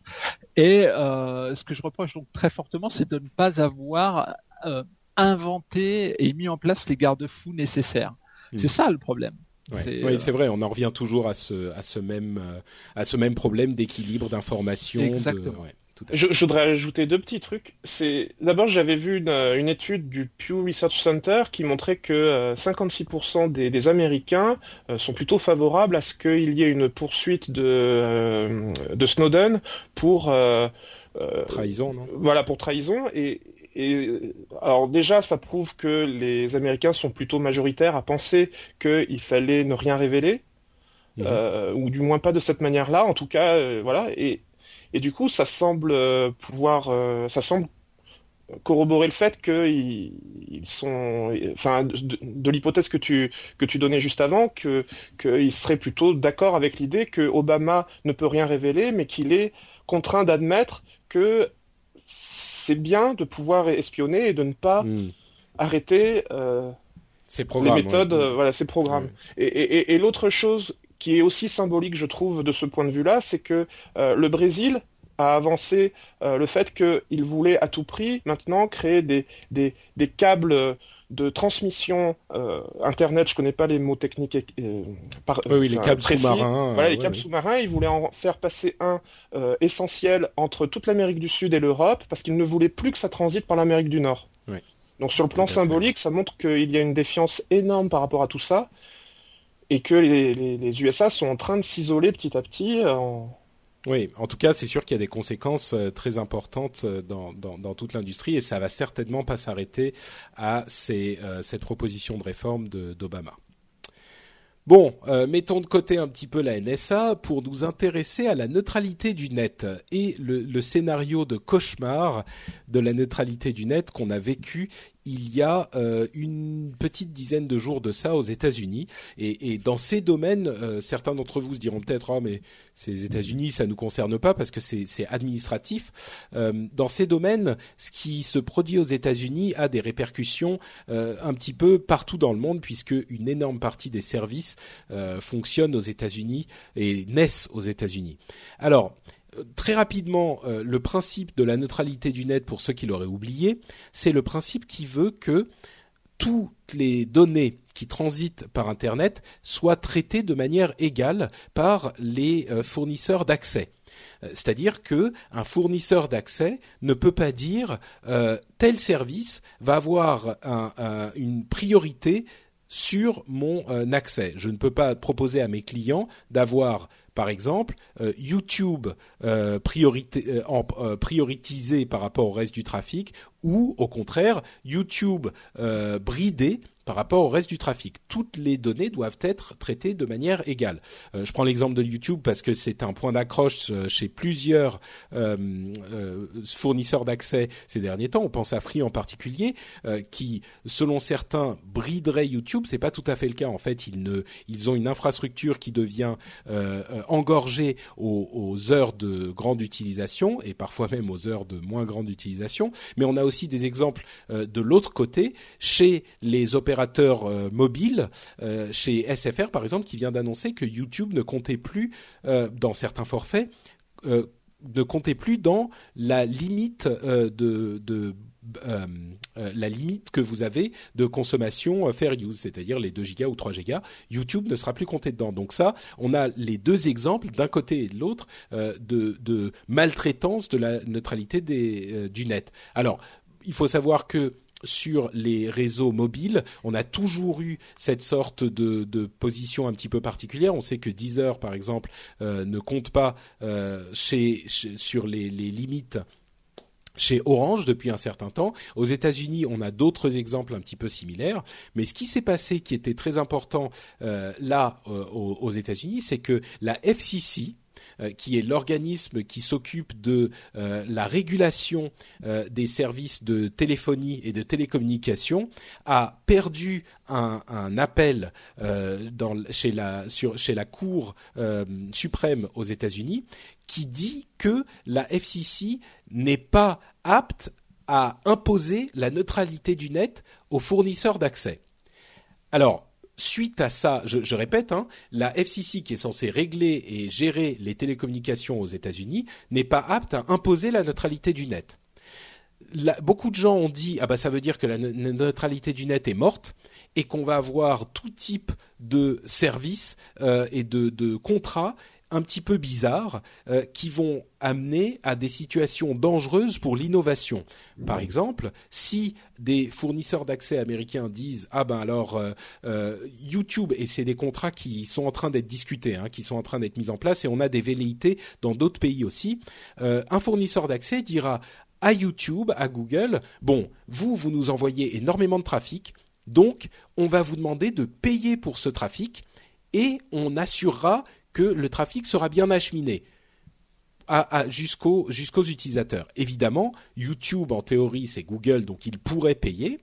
Et euh, ce que je reproche donc très fortement, c'est de ne pas avoir euh, inventé et mis en place les garde-fous nécessaires.
Mm.
C'est ça le problème.
Ouais.
C'est,
Oui,
euh,
c'est vrai. On en revient toujours à ce, à ce même, euh, à ce même problème d'équilibre d'information. de-
Exactement.
ouais,
Je, je, voudrais ajouter deux petits trucs. C'est d'abord j'avais vu une, une, étude du Pew Research Center qui montrait que 56% des, des, Américains sont plutôt favorables à ce qu'il y ait une poursuite de, de Snowden pour
trahison, non?
Voilà pour trahison et, et alors déjà, ça prouve que les Américains sont plutôt majoritaires à penser qu'il fallait ne rien révéler, mhm. euh, ou du moins pas de cette manière-là. En tout cas, euh, voilà. Et, et du coup, ça semble euh, pouvoir, ça semble corroborer le fait qu'ils ils sont, enfin, de, l'hypothèse que tu que tu donnais juste avant, que qu'ils seraient plutôt d'accord avec l'idée que Obama ne peut rien révéler, mais qu'il est contraint d'admettre que c'est bien de pouvoir espionner et de ne pas hmm. arrêter euh, les méthodes, euh, voilà, ces programmes. Et, l'autre chose qui est aussi symbolique, je trouve, de ce point de vue-là, c'est que euh, le Brésil a avancé le fait qu'il voulait à tout prix maintenant créer des, des, des câbles de transmission euh, internet, je connais pas les mots techniques.
Euh, par, oui, les câbles sous-marins.
Voilà, les câbles sous-marins. Il voulait en faire passer un euh, essentiel entre toute l'Amérique du Sud et l'Europe, parce qu'il ne voulait plus que ça transite par l'Amérique du Nord. Donc sur le plan symbolique, ça montre qu'il y a une défiance énorme par rapport à tout ça, et que les, les, les USA sont en train de s'isoler petit à petit en,
oui, en tout cas, c'est sûr qu'il y a des conséquences euh, très importantes euh, dans, toute l'industrie et ça va certainement pas s'arrêter à euh, cette proposition de réforme d'Obama. Bon, mettons de côté un petit peu la NSA pour nous intéresser à la neutralité du net et le scénario de cauchemar de la neutralité du net qu'on a vécu il y a euh, une petite dizaine de jours de ça aux États-Unis. Et, dans ces domaines, euh, certains d'entre vous se diront peut-être oh mais ces États-Unis ça nous concerne pas parce que c'est administratif. Euh, dans ces domaines, ce qui se produit aux États-Unis a des répercussions un petit peu partout dans le monde puisque une énorme partie des services fonctionnent aux États-Unis et naissent aux États-Unis. Alors très rapidement, euh, le principe de la neutralité du net, pour ceux qui l'auraient oublié, c'est le principe qui veut que toutes les données qui transitent par Internet soient traitées de manière égale par les euh, fournisseurs d'accès. Euh, c'est-à-dire que un fournisseur d'accès ne peut pas dire tel service va avoir une priorité sur mon accès. Je ne peux pas proposer à mes clients d'avoir par exemple, euh, YouTube euh, priorité, euh, prioritisé par rapport au reste du trafic, ou au contraire, YouTube bridé par rapport au reste du trafic. Toutes les données doivent être traitées de manière égale. Euh, je prends l'exemple de YouTube parce que c'est un point d'accroche euh, chez plusieurs euh, fournisseurs d'accès ces derniers temps. On pense à Free en particulier, qui, selon certains, briderait YouTube. C'est pas tout à fait le cas. En fait, ils ont une infrastructure qui devient engorgée aux, aux heures de grande utilisation et parfois même aux heures de moins grande utilisation. Mais on a aussi des exemples de l'autre côté chez les opérateurs euh, mobile euh, chez SFR par exemple qui vient d'annoncer que YouTube ne comptait plus euh, dans certains forfaits ne comptait plus dans la limite de, de la limite que vous avez de consommation fair use, c'est-à-dire les 2 gigas ou 3 gigas, YouTube ne sera plus compté dedans. Donc ça, on a les deux exemples d'un côté et de l'autre de, de, maltraitance de la neutralité des, du net. Alors, il faut savoir que sur les réseaux mobiles, on a toujours eu cette sorte de, position un petit peu particulière. On sait que Deezer, par exemple, euh, ne compte pas euh, sur les, limites chez Orange depuis un certain temps. Aux États-Unis, on a d'autres exemples un petit peu similaires. Mais ce qui s'est passé, qui était très important euh, là aux États-Unis, c'est que la FCC, qui est l'organisme qui s'occupe de euh, la régulation euh, des services de téléphonie et de télécommunication, a perdu un, appel chez, la, chez la Cour suprême aux États-Unis qui dit que la FCC n'est pas apte à imposer la neutralité du net aux fournisseurs d'accès. Alors, suite à ça, je, répète, hein, la FCC qui est censée régler et gérer les télécommunications aux États-Unis n'est pas apte à imposer la neutralité du net. beaucoup de gens ont dit ah bah ça veut dire que la neutralité du net est morte et qu'on va avoir tout type de services euh, et de, contrats un petit peu bizarres euh, qui vont amener à des situations dangereuses pour l'innovation. Par exemple, si des fournisseurs d'accès américains disent ah ben alors euh, euh, YouTube et c'est des contrats qui sont en train d'être discutés, hein, qui sont en train d'être mis en place et on a des velléités dans d'autres pays aussi. un fournisseur d'accès dira à YouTube, à Google, bon, vous, vous nous envoyez énormément de trafic, donc on va vous demander de payer pour ce trafic et on assurera que le trafic sera bien acheminé jusqu'aux utilisateurs. Évidemment, YouTube en théorie c'est Google, donc ils pourraient payer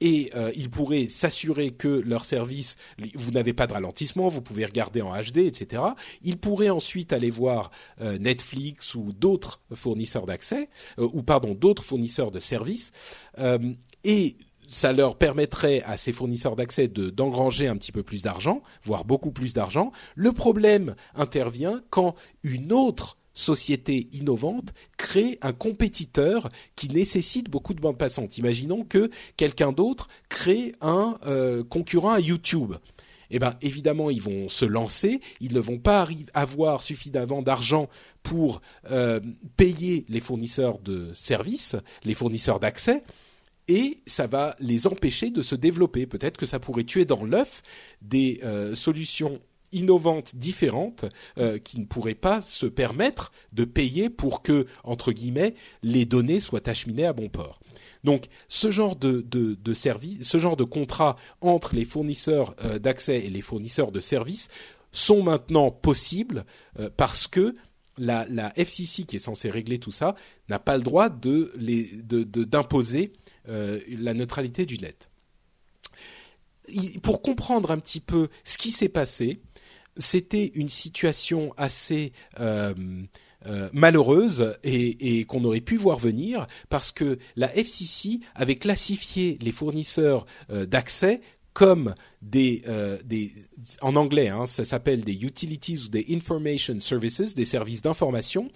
et euh, ils pourraient s'assurer que leur service, vous n'avez pas de ralentissement, vous pouvez regarder en HD, etc. Ils pourraient ensuite aller voir euh, Netflix ou d'autres fournisseurs d'accès, euh, ou pardon, d'autres fournisseurs de services, et ça leur permettrait à ces fournisseurs d'accès de d'engranger un petit peu plus d'argent, voire beaucoup plus d'argent. Le problème intervient quand une autre société innovante crée un compétiteur qui nécessite beaucoup de bandes passantes. Imaginons que quelqu'un d'autre crée un euh, concurrent à YouTube. Eh ben, évidemment, ils vont se lancer. Ils ne vont pas avoir suffisamment d'argent pour euh, payer les fournisseurs de services, les fournisseurs d'accès et ça va les empêcher de se développer. Peut-être que ça pourrait tuer dans l'œuf des euh, solutions innovantes différentes euh, qui ne pourraient pas se permettre de payer pour que entre guillemets les données soient acheminées à bon port. Donc ce genre de, de, service, ce genre de contrat entre les fournisseurs euh, d'accès et les fournisseurs de services sont maintenant possibles parce que la, la, FCC qui est censée régler tout ça n'a pas le droit de d'imposer la neutralité du net. Pour comprendre un petit peu ce qui s'est passé, c'était une situation assez euh, euh, malheureuse et, qu'on aurait pu voir venir parce que la FCC avait classifié les fournisseurs d'accès comme des, en anglais, hein, ça s'appelle des utilities ou des information services, des services d'information,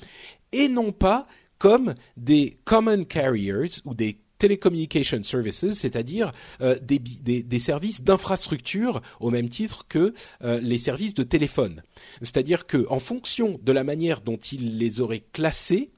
et non pas comme des common carriers ou des telecommunication services, c'est-à-dire euh, des, services d'infrastructure au même titre que euh, les services de téléphone. C'est-à-dire que en fonction de la manière dont ils les auraient classés,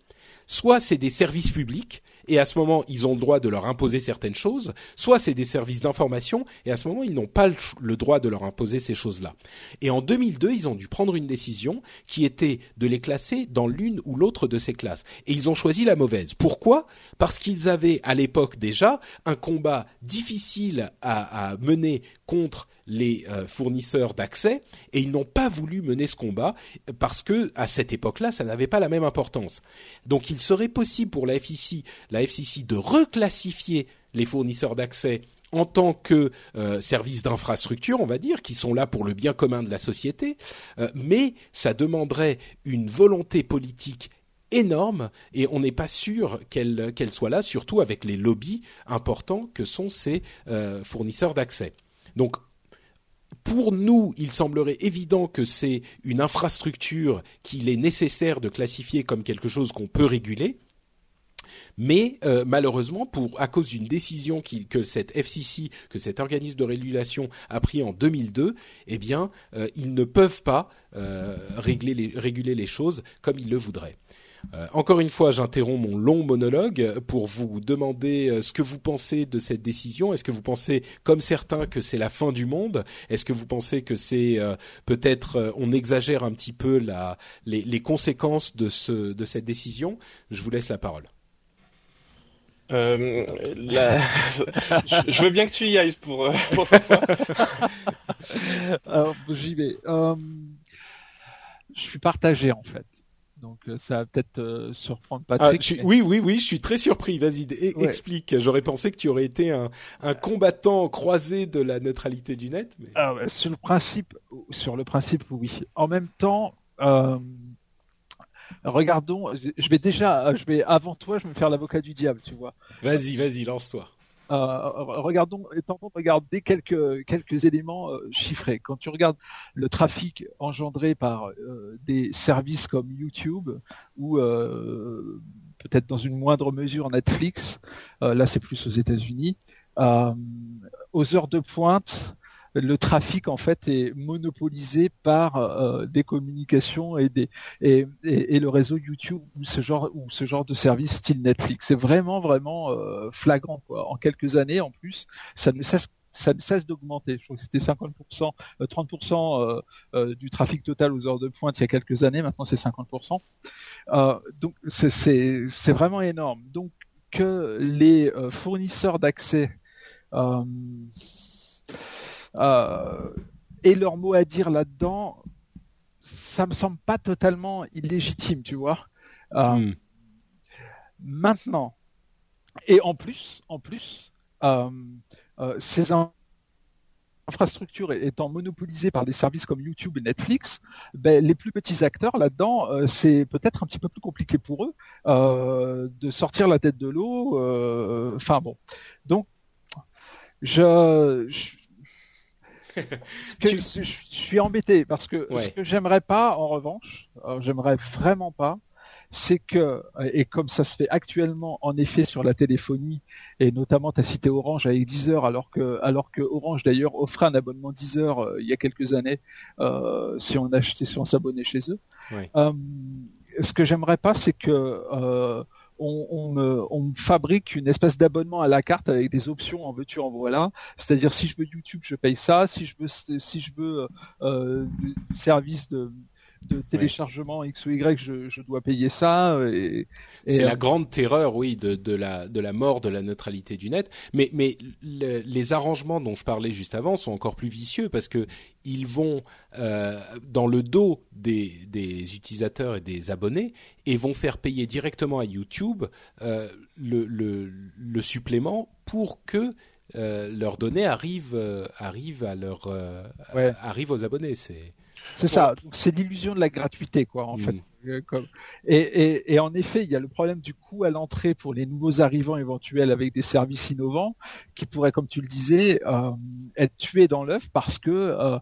soit c'est des services publics et à ce moment ils ont le droit de leur imposer certaines choses, soit c'est des services d'information et à ce moment ils n'ont pas le droit de leur imposer ces choses-là. Et en 2002, ils ont dû prendre une décision qui était de les classer dans l'une ou l'autre de ces classes. Et ils ont choisi la mauvaise. Pourquoi? Parce qu'ils avaient à l'époque déjà un combat difficile à, à mener contre les euh, fournisseurs d'accès et ils n'ont pas voulu mener ce combat parce que à cette époque-là, ça n'avait pas la même importance. Donc, il serait possible pour la FCC, de reclassifier les fournisseurs d'accès en tant que euh, services d'infrastructure, on va dire, qui sont là pour le bien commun de la société, euh, mais ça demanderait une volonté politique énorme et on n'est pas sûr qu'elle qu'elle soit là, surtout avec les lobbies importants que sont ces fournisseurs d'accès. Donc pour nous, il semblerait évident que c'est une infrastructure qu'il est nécessaire de classifier comme quelque chose qu'on peut réguler. Mais euh, malheureusement, à cause d'une décision que cette FCC, que cet organisme de régulation a pris en 2002, eh bien, euh, ils ne peuvent pas euh, réguler les choses comme ils le voudraient. Euh, encore une fois, j'interromps mon long monologue pour vous demander euh, ce que vous pensez de cette décision. Est-ce que vous pensez, comme certains, que c'est la fin du monde? Est-ce que vous pensez que c'est euh, peut-être on exagère un petit peu la, les, conséquences de, ce, de cette décision? Je vous laisse la parole.
je, veux bien que tu y ailles pour, pour cette fois.
Alors, j'y vais. je suis partagé en fait. Donc euh, ça va peut-être euh, surprendre ah, Patrick.
Oui, oui, oui, je suis très surpris. Vas-y, explique. J'aurais pensé que tu aurais été un, combattant croisé de la neutralité du net.
Ah, sur le principe, sur le principe, oui. En même temps, euh, regardons. Je vais déjà, je vais avant toi, je vais me faire l'avocat du diable, tu vois.
Vas-y, vas-y, lance-toi.
Euh, regardons, tentons de quelques quelques éléments euh, chiffrés. Quand tu regardes le trafic engendré par euh, des services comme YouTube ou peut-être dans une moindre mesure Netflix, là c'est plus aux États-Unis, aux heures de pointe, le trafic en fait est monopolisé par euh, des communications et des et, et, le réseau YouTube ou ce genre ou ce genre de service style Netflix. C'est vraiment vraiment euh, flagrant quoi. En quelques années en plus, ça ne cesse ça ne cesse d'augmenter. Je crois que c'était 50%, 30% euh, du trafic total aux heures de pointe il y a quelques années. Maintenant, c'est 50%. donc, c'est vraiment énorme. Donc, que les fournisseurs d'accès euh, euh, et leur mot à dire là-dedans, ça me semble pas totalement illégitime, tu vois. Euh, hmm. Maintenant, et en plus, en plus, ces infrastructures étant monopolisées par des services comme YouTube et Netflix, ben, les plus petits acteurs là-dedans, c'est peut-être un petit peu plus compliqué pour eux de sortir la tête de l'eau. Enfin bon, donc je, je, suis embêté parce que ce que j'aimerais pas, en revanche, euh, j'aimerais vraiment pas, c'est que, et comme ça se fait actuellement en effet sur la téléphonie, et notamment tu as cité Orange avec 10 heures, alors que, alors que Orange d'ailleurs offrait un abonnement 10 heures euh, il y a quelques années, euh, si on achetait, si on s'abonnait chez eux. ce que j'aimerais pas, c'est que on, fabrique une espèce d'abonnement à la carte avec des options en veux-tu en voilà. C'est-à-dire si je veux YouTube, je paye ça. Si je veux, si je veux euh, service de de téléchargement X ou Y, je, dois payer ça. Et,
c'est la euh, grande terreur, oui, de, de, la, de la mort de la neutralité du net. Mais, mais les arrangements dont je parlais juste avant sont encore plus vicieux parce que ils vont euh, dans le dos des, des, utilisateurs et des abonnés et vont faire payer directement à YouTube euh, le, le, le, supplément pour que leurs données arrivent, arrivent à leur, arrivent aux abonnés. C'est
c'est ça. c'est l'illusion de la gratuité, quoi, en fait. Mm. Euh, et, en effet, il y a le problème du coût à l'entrée pour les nouveaux arrivants éventuels avec des services innovants qui pourraient, comme tu le disais, euh, être tués dans l'œuf parce que euh,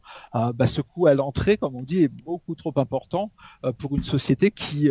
bah, ce coût à l'entrée, comme on dit, est beaucoup trop important pour une société qui,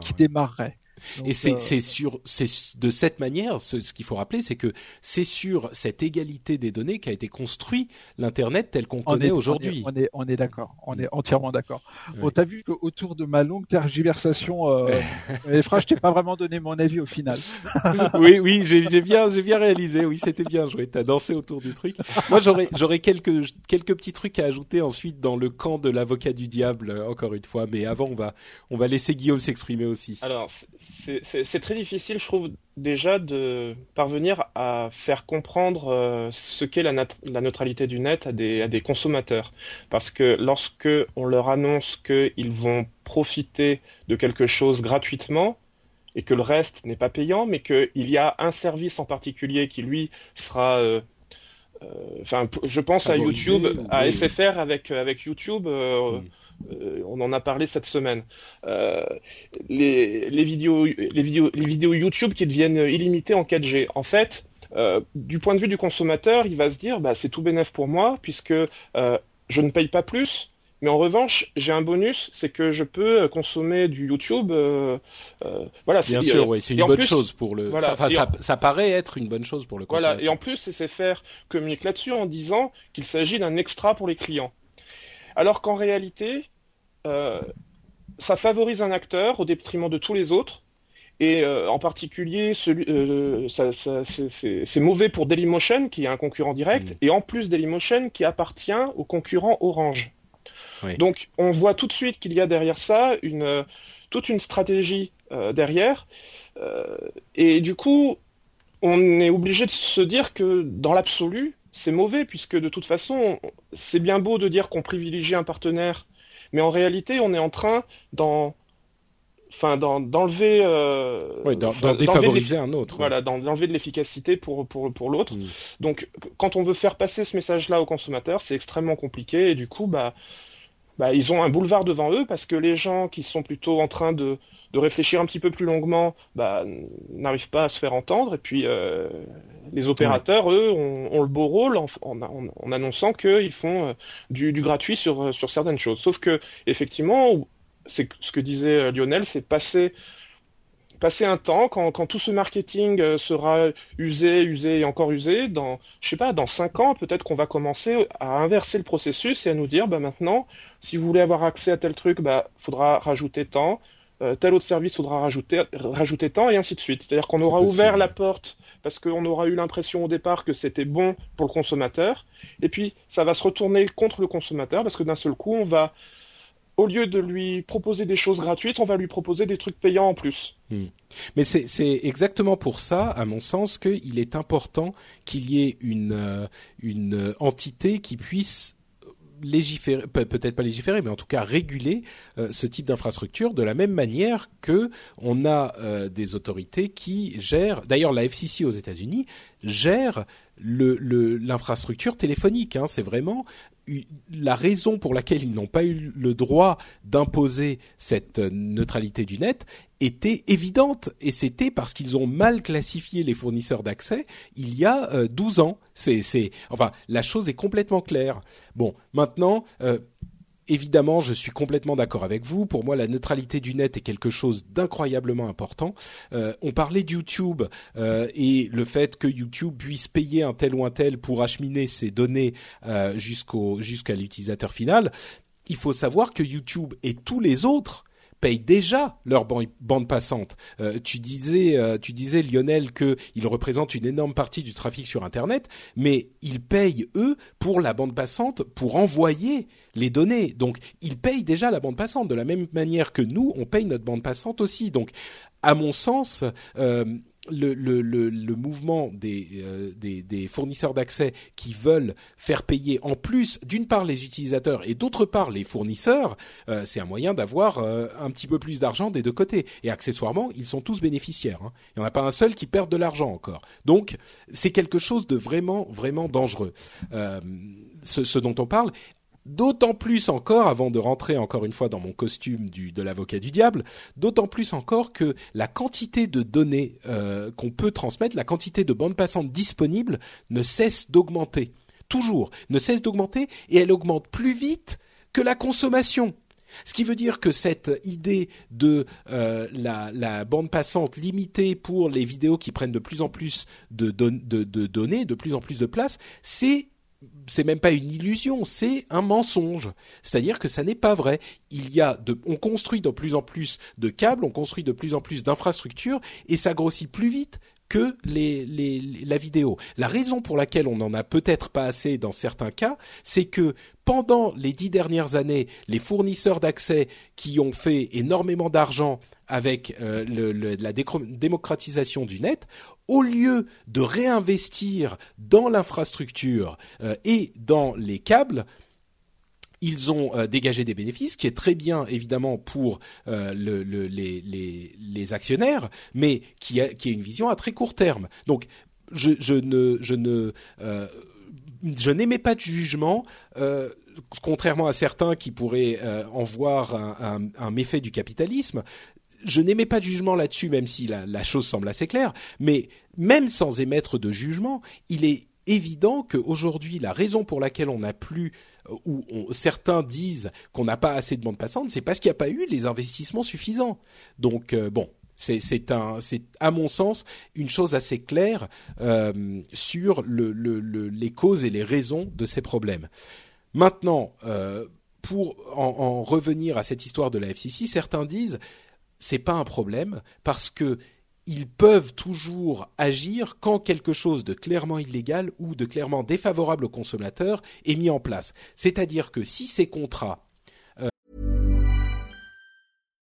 qui démarrerait
et c'est euh, sur c'est de cette manière, ce, qu'il faut rappeler, c'est que c'est sur cette égalité des données qu'a été construit l'internet tel qu'on connaît aujourd'hui.
On est on est, d'accord, on est entièrement d'accord. Bon, t'as vu qu'autour de ma longue tergiversation, euh, Efra, je t'ai pas vraiment donné mon avis au final.
oui, oui, j'ai bien j'ai bien réalisé. Oui, c'était bien joué. T'as dansé autour du truc. Moi, j'aurais j'aurais quelques quelques petits trucs à ajouter ensuite dans le camp de l'avocat du diable, encore une fois. Mais avant, on va on va laisser Guillaume s'exprimer aussi.
Alors c'est très difficile, je trouve, déjà de parvenir à faire comprendre euh, ce qu'est la, neutralité du net à des, consommateurs. Parce que lorsque on leur annonce qu'ils vont profiter de quelque chose gratuitement, et que le reste n'est pas payant, mais qu'il y a un service en particulier qui lui sera euh, euh, enfin, je pense à YouTube, à SFR avec avec YouTube. Mm. Euh, on en a parlé cette semaine. Euh, les, vidéos, les, vidéos, les vidéos YouTube qui deviennent illimitées en 4G. En fait, euh, du point de vue du consommateur, il va se dire, bah, c'est tout bénéf pour moi puisque je ne paye pas plus. Mais en revanche, j'ai un bonus, c'est que je peux consommer du YouTube.
voilà, bien sûr, oui, c'est une bonne chose pour le. ça, paraît être une bonne chose pour le consommateur.
Voilà, et en plus, c'est faire communique là-dessus en disant qu'il s'agit d'un extra pour les clients. Alors qu'en réalité, euh, ça favorise un acteur au détriment de tous les autres. Et euh, en particulier, euh, c'est mauvais pour Dailymotion, qui est un concurrent direct, mm. et en plus Dailymotion, qui appartient au concurrent Orange. Donc on voit tout de suite qu'il y a derrière ça une, toute une stratégie derrière. et du coup, on est obligé de se dire que dans l'absolu, c'est mauvais, puisque de toute façon, c'est bien beau de dire qu'on privilégie un partenaire, mais en réalité, on est en train d'en enfin d'enlever
euh, oui, d'en défavoriser un autre
voilà d'enlever de l'efficacité pour pour pour l'autre mm. donc quand on veut faire passer ce message là aux consommateurs c'est extrêmement compliqué et du coup bah bah ils ont un boulevard devant eux parce que les gens qui sont plutôt en train de de réfléchir un petit peu plus longuement, bah, n'arrivent pas à se faire entendre. Et puis euh, les opérateurs, eux, ont, le beau rôle en, annonçant qu'ils font euh, du, gratuit sur, sur certaines choses. Sauf que effectivement, c'est ce que disait euh, Lionel, c'est passer passer un temps, quand, quand, tout ce marketing euh, sera usé, usé et encore usé, dans, je sais pas, dans cinq ans, peut-être qu'on va commencer à inverser le processus et à nous dire, bah maintenant, si vous voulez avoir accès à tel truc, bah faudra rajouter tant, euh, tel autre service faudra rajouter, rajouter tant et ainsi de suite. C'est-à-dire qu'on aura ouvert la porte parce qu'on aura eu l'impression au départ que c'était bon pour le consommateur, et puis ça va se retourner contre le consommateur parce que d'un seul coup, on va au lieu de lui proposer des choses gratuites, on va lui proposer des trucs payants en plus.
Hmm. Mais c'est exactement pour ça, à mon sens, qu'il est important qu'il y ait une, euh, une entité qui puisse légiférer, peut-être pas légiférer, mais en tout cas réguler euh, ce type d'infrastructure de la même manière que on a euh, des autorités qui gèrent. D'ailleurs, la FCC aux États-Unis gère l'infrastructure le, téléphonique. Hein, c'est vraiment la raison pour laquelle ils n'ont pas eu le droit d'imposer cette neutralité du net était évidente et c'était parce qu'ils ont mal classifié les fournisseurs d'accès il y a 12 euh, ans. C'est, c'est, enfin, la chose est complètement claire. Bon, maintenant, euh, évidemment, je suis complètement d'accord avec vous. Pour moi, la neutralité du net est quelque chose d'incroyablement important. Euh, on parlait de YouTube euh, et le fait que YouTube puisse payer un tel ou un tel pour acheminer ses données jusqu'au jusqu'à l'utilisateur final. Il faut savoir que YouTube et tous les autres payent déjà leur bande passante. Euh, tu disais, euh, tu disais Lionel qu'ils représentent une énorme partie du trafic sur Internet, mais ils payent eux pour la bande passante pour envoyer les données. Donc ils payent déjà la bande passante de la même manière que nous, on paye notre bande passante aussi. Donc à mon sens, euh, le, le, le, mouvement des, euh, des, des fournisseurs d'accès qui veulent faire payer en plus d'une part les utilisateurs et d'autre part les fournisseurs, euh, c'est un moyen d'avoir euh, un petit peu plus d'argent des deux côtés. Et accessoirement, ils sont tous bénéficiaires. Hein. Il n'y en a pas un seul qui perd de l'argent encore. Donc c'est quelque chose de vraiment vraiment dangereux. Ce, dont on parle. D'autant plus encore, avant de rentrer encore une fois dans mon costume de l'avocat du diable, d'autant plus encore que la quantité de données euh, qu'on peut transmettre, la quantité de bandes passantes disponibles ne cesse d'augmenter. Toujours, ne cesse d'augmenter et elle augmente plus vite que la consommation. Ce qui veut dire que cette idée de euh, la, la, bande passante limitée pour les vidéos qui prennent de plus en plus de, de, de données, de plus en plus de place, c'est c'est même pas une illusion, c'est un mensonge. C'est-à-dire que ça n'est pas vrai. On construit de plus en plus de câbles, on construit de plus en plus d'infrastructures et ça grossit plus vite que la vidéo. La raison pour laquelle on n'en a peut-être pas assez dans certains cas, c'est que pendant les dix dernières années, les fournisseurs d'accès qui ont fait énormément d'argent avec euh, la démocratisation du net, au lieu de réinvestir dans l'infrastructure euh, et dans les câbles, ils ont euh, dégagé des bénéfices, qui est très bien évidemment pour le, les, actionnaires, mais qui, est une vision à très court terme. Donc je, ne, n'émets pas de jugement, contrairement à certains qui pourraient en voir un, méfait du capitalisme je n'émets pas de jugement là-dessus, même si la, chose semble assez claire, mais même sans émettre de jugement, il est évident qu'aujourd'hui, la raison pour laquelle on n'a plus euh, ou certains disent qu'on n'a pas assez de bande passante, c'est parce qu'il n'y a pas eu les investissements suffisants. Donc euh, bon, c'est à mon sens une chose assez claire euh, sur les causes et les raisons de ces problèmes. Maintenant, pour en, revenir à cette histoire de la FCC, certains disent c'est pas un problème parce que ils peuvent toujours agir quand quelque chose de clairement illégal ou de clairement défavorable au consommateur est mis en place. C'est-à-dire que si ces contrats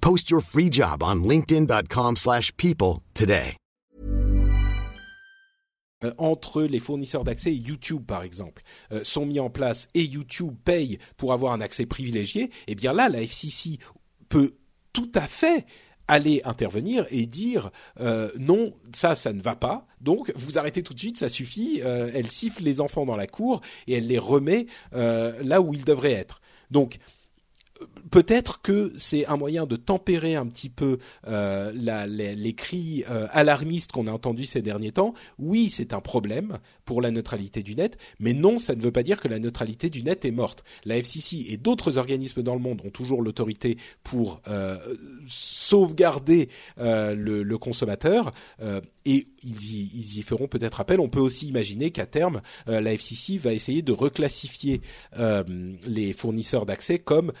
Post your free job on linkedin.com/people slash people today.
euh, entre les fournisseurs d'accès YouTube par exemple euh, sont mis en place et YouTube paye pour avoir un accès privilégié, eh bien là la FCC peut tout à fait aller intervenir et dire euh, non ça ça ne va pas donc vous arrêtez tout de suite ça suffit elle siffle les enfants dans la cour et elle les remet là où ils devraient être donc peut-être que c'est un moyen de tempérer un petit peu euh, la, les, les, cris euh, alarmistes qu'on a entendus ces derniers temps. Oui, c'est un problème pour la neutralité du net, mais non, ça ne veut pas dire que la neutralité du net est morte. La FCC et d'autres organismes dans le monde ont toujours l'autorité pour euh, sauvegarder euh, le, le, consommateur euh, et ils y, ils y feront peut-être appel. On peut aussi imaginer qu'à terme, euh, la FCC va essayer de reclassifier les fournisseurs d'accès comme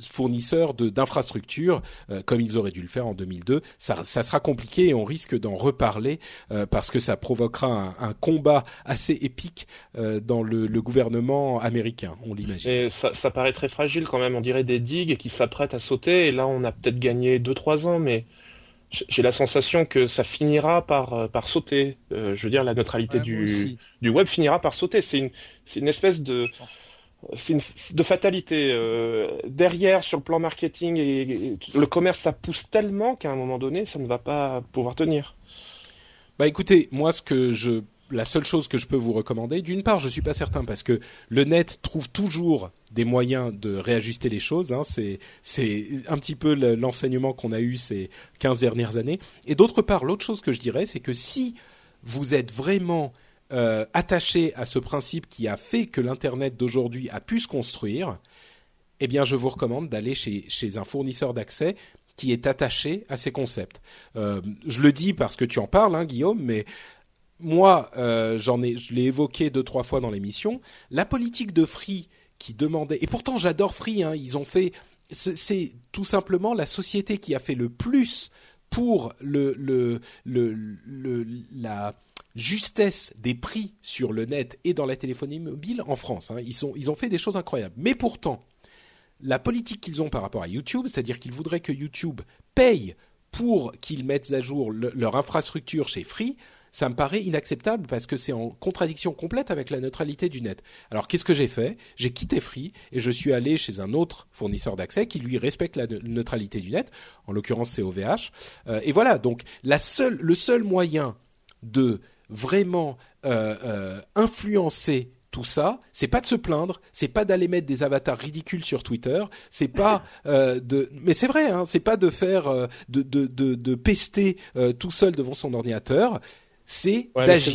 fournisseurs d'infrastructures, euh, comme ils auraient dû le faire en 2002. Ça, ça sera compliqué et on risque d'en reparler euh, parce que ça provoquera un, un combat assez épique euh, dans le, le, gouvernement américain, on l'imagine.
Et ça, ça, paraît très fragile quand même. On dirait des digues qui s'apprêtent à sauter. Et là, on a peut-être gagné 2-3 ans, mais j'ai la sensation que ça finira par, par sauter. Euh, je veux dire, la neutralité ouais, du, du web finira par sauter. C'est une, une espèce de c'est une de fatalité. Euh, derrière, sur le plan marketing et, le commerce, ça pousse tellement qu'à un moment donné, ça ne va pas pouvoir tenir.
Bah écoutez, moi ce que je la seule chose que je peux vous recommander, d'une part, je suis pas certain parce que le net trouve toujours des moyens de réajuster les choses. Hein, c'est c'est un petit peu l'enseignement qu'on a eu ces 15 dernières années. Et d'autre part, l'autre chose que je dirais, c'est que si vous êtes vraiment euh, attaché à ce principe qui a fait que l'internet d'aujourd'hui a pu se construire, eh bien, je vous recommande d'aller chez chez un fournisseur d'accès qui est attaché à ces concepts. Euh, je le dis parce que tu en parles, hein, Guillaume, mais moi, euh, j'en ai, je l'ai évoqué deux trois fois dans l'émission. La politique de Free qui demandait, et pourtant j'adore Free, hein, ils ont fait, c'est tout simplement la société qui a fait le plus pour le, le, le, le, la justesse des prix sur le net et dans la téléphonie mobile en France. Hein. Ils, ont fait des choses incroyables. Mais pourtant, la politique qu'ils ont par rapport à YouTube, c'est-à-dire qu'ils voudraient que YouTube paye pour qu'ils mettent à jour le, leur infrastructure chez Free, ça me paraît inacceptable parce que c'est en contradiction complète avec la neutralité du net. Alors qu'est-ce que j'ai fait? J'ai quitté Free et je suis allé chez un autre fournisseur d'accès qui lui respecte la neutralité du net. En l'occurrence, c'est OVH. Euh, et voilà. Donc le seul moyen de vraiment euh, euh, influencer tout ça, c'est pas de se plaindre, c'est pas d'aller mettre des avatars ridicules sur Twitter, c'est pas euh, de, mais c'est vrai, hein, c'est pas de faire euh, de, de, de, de pester euh, tout seul devant son ordinateur, c'est
ouais,
d'agir.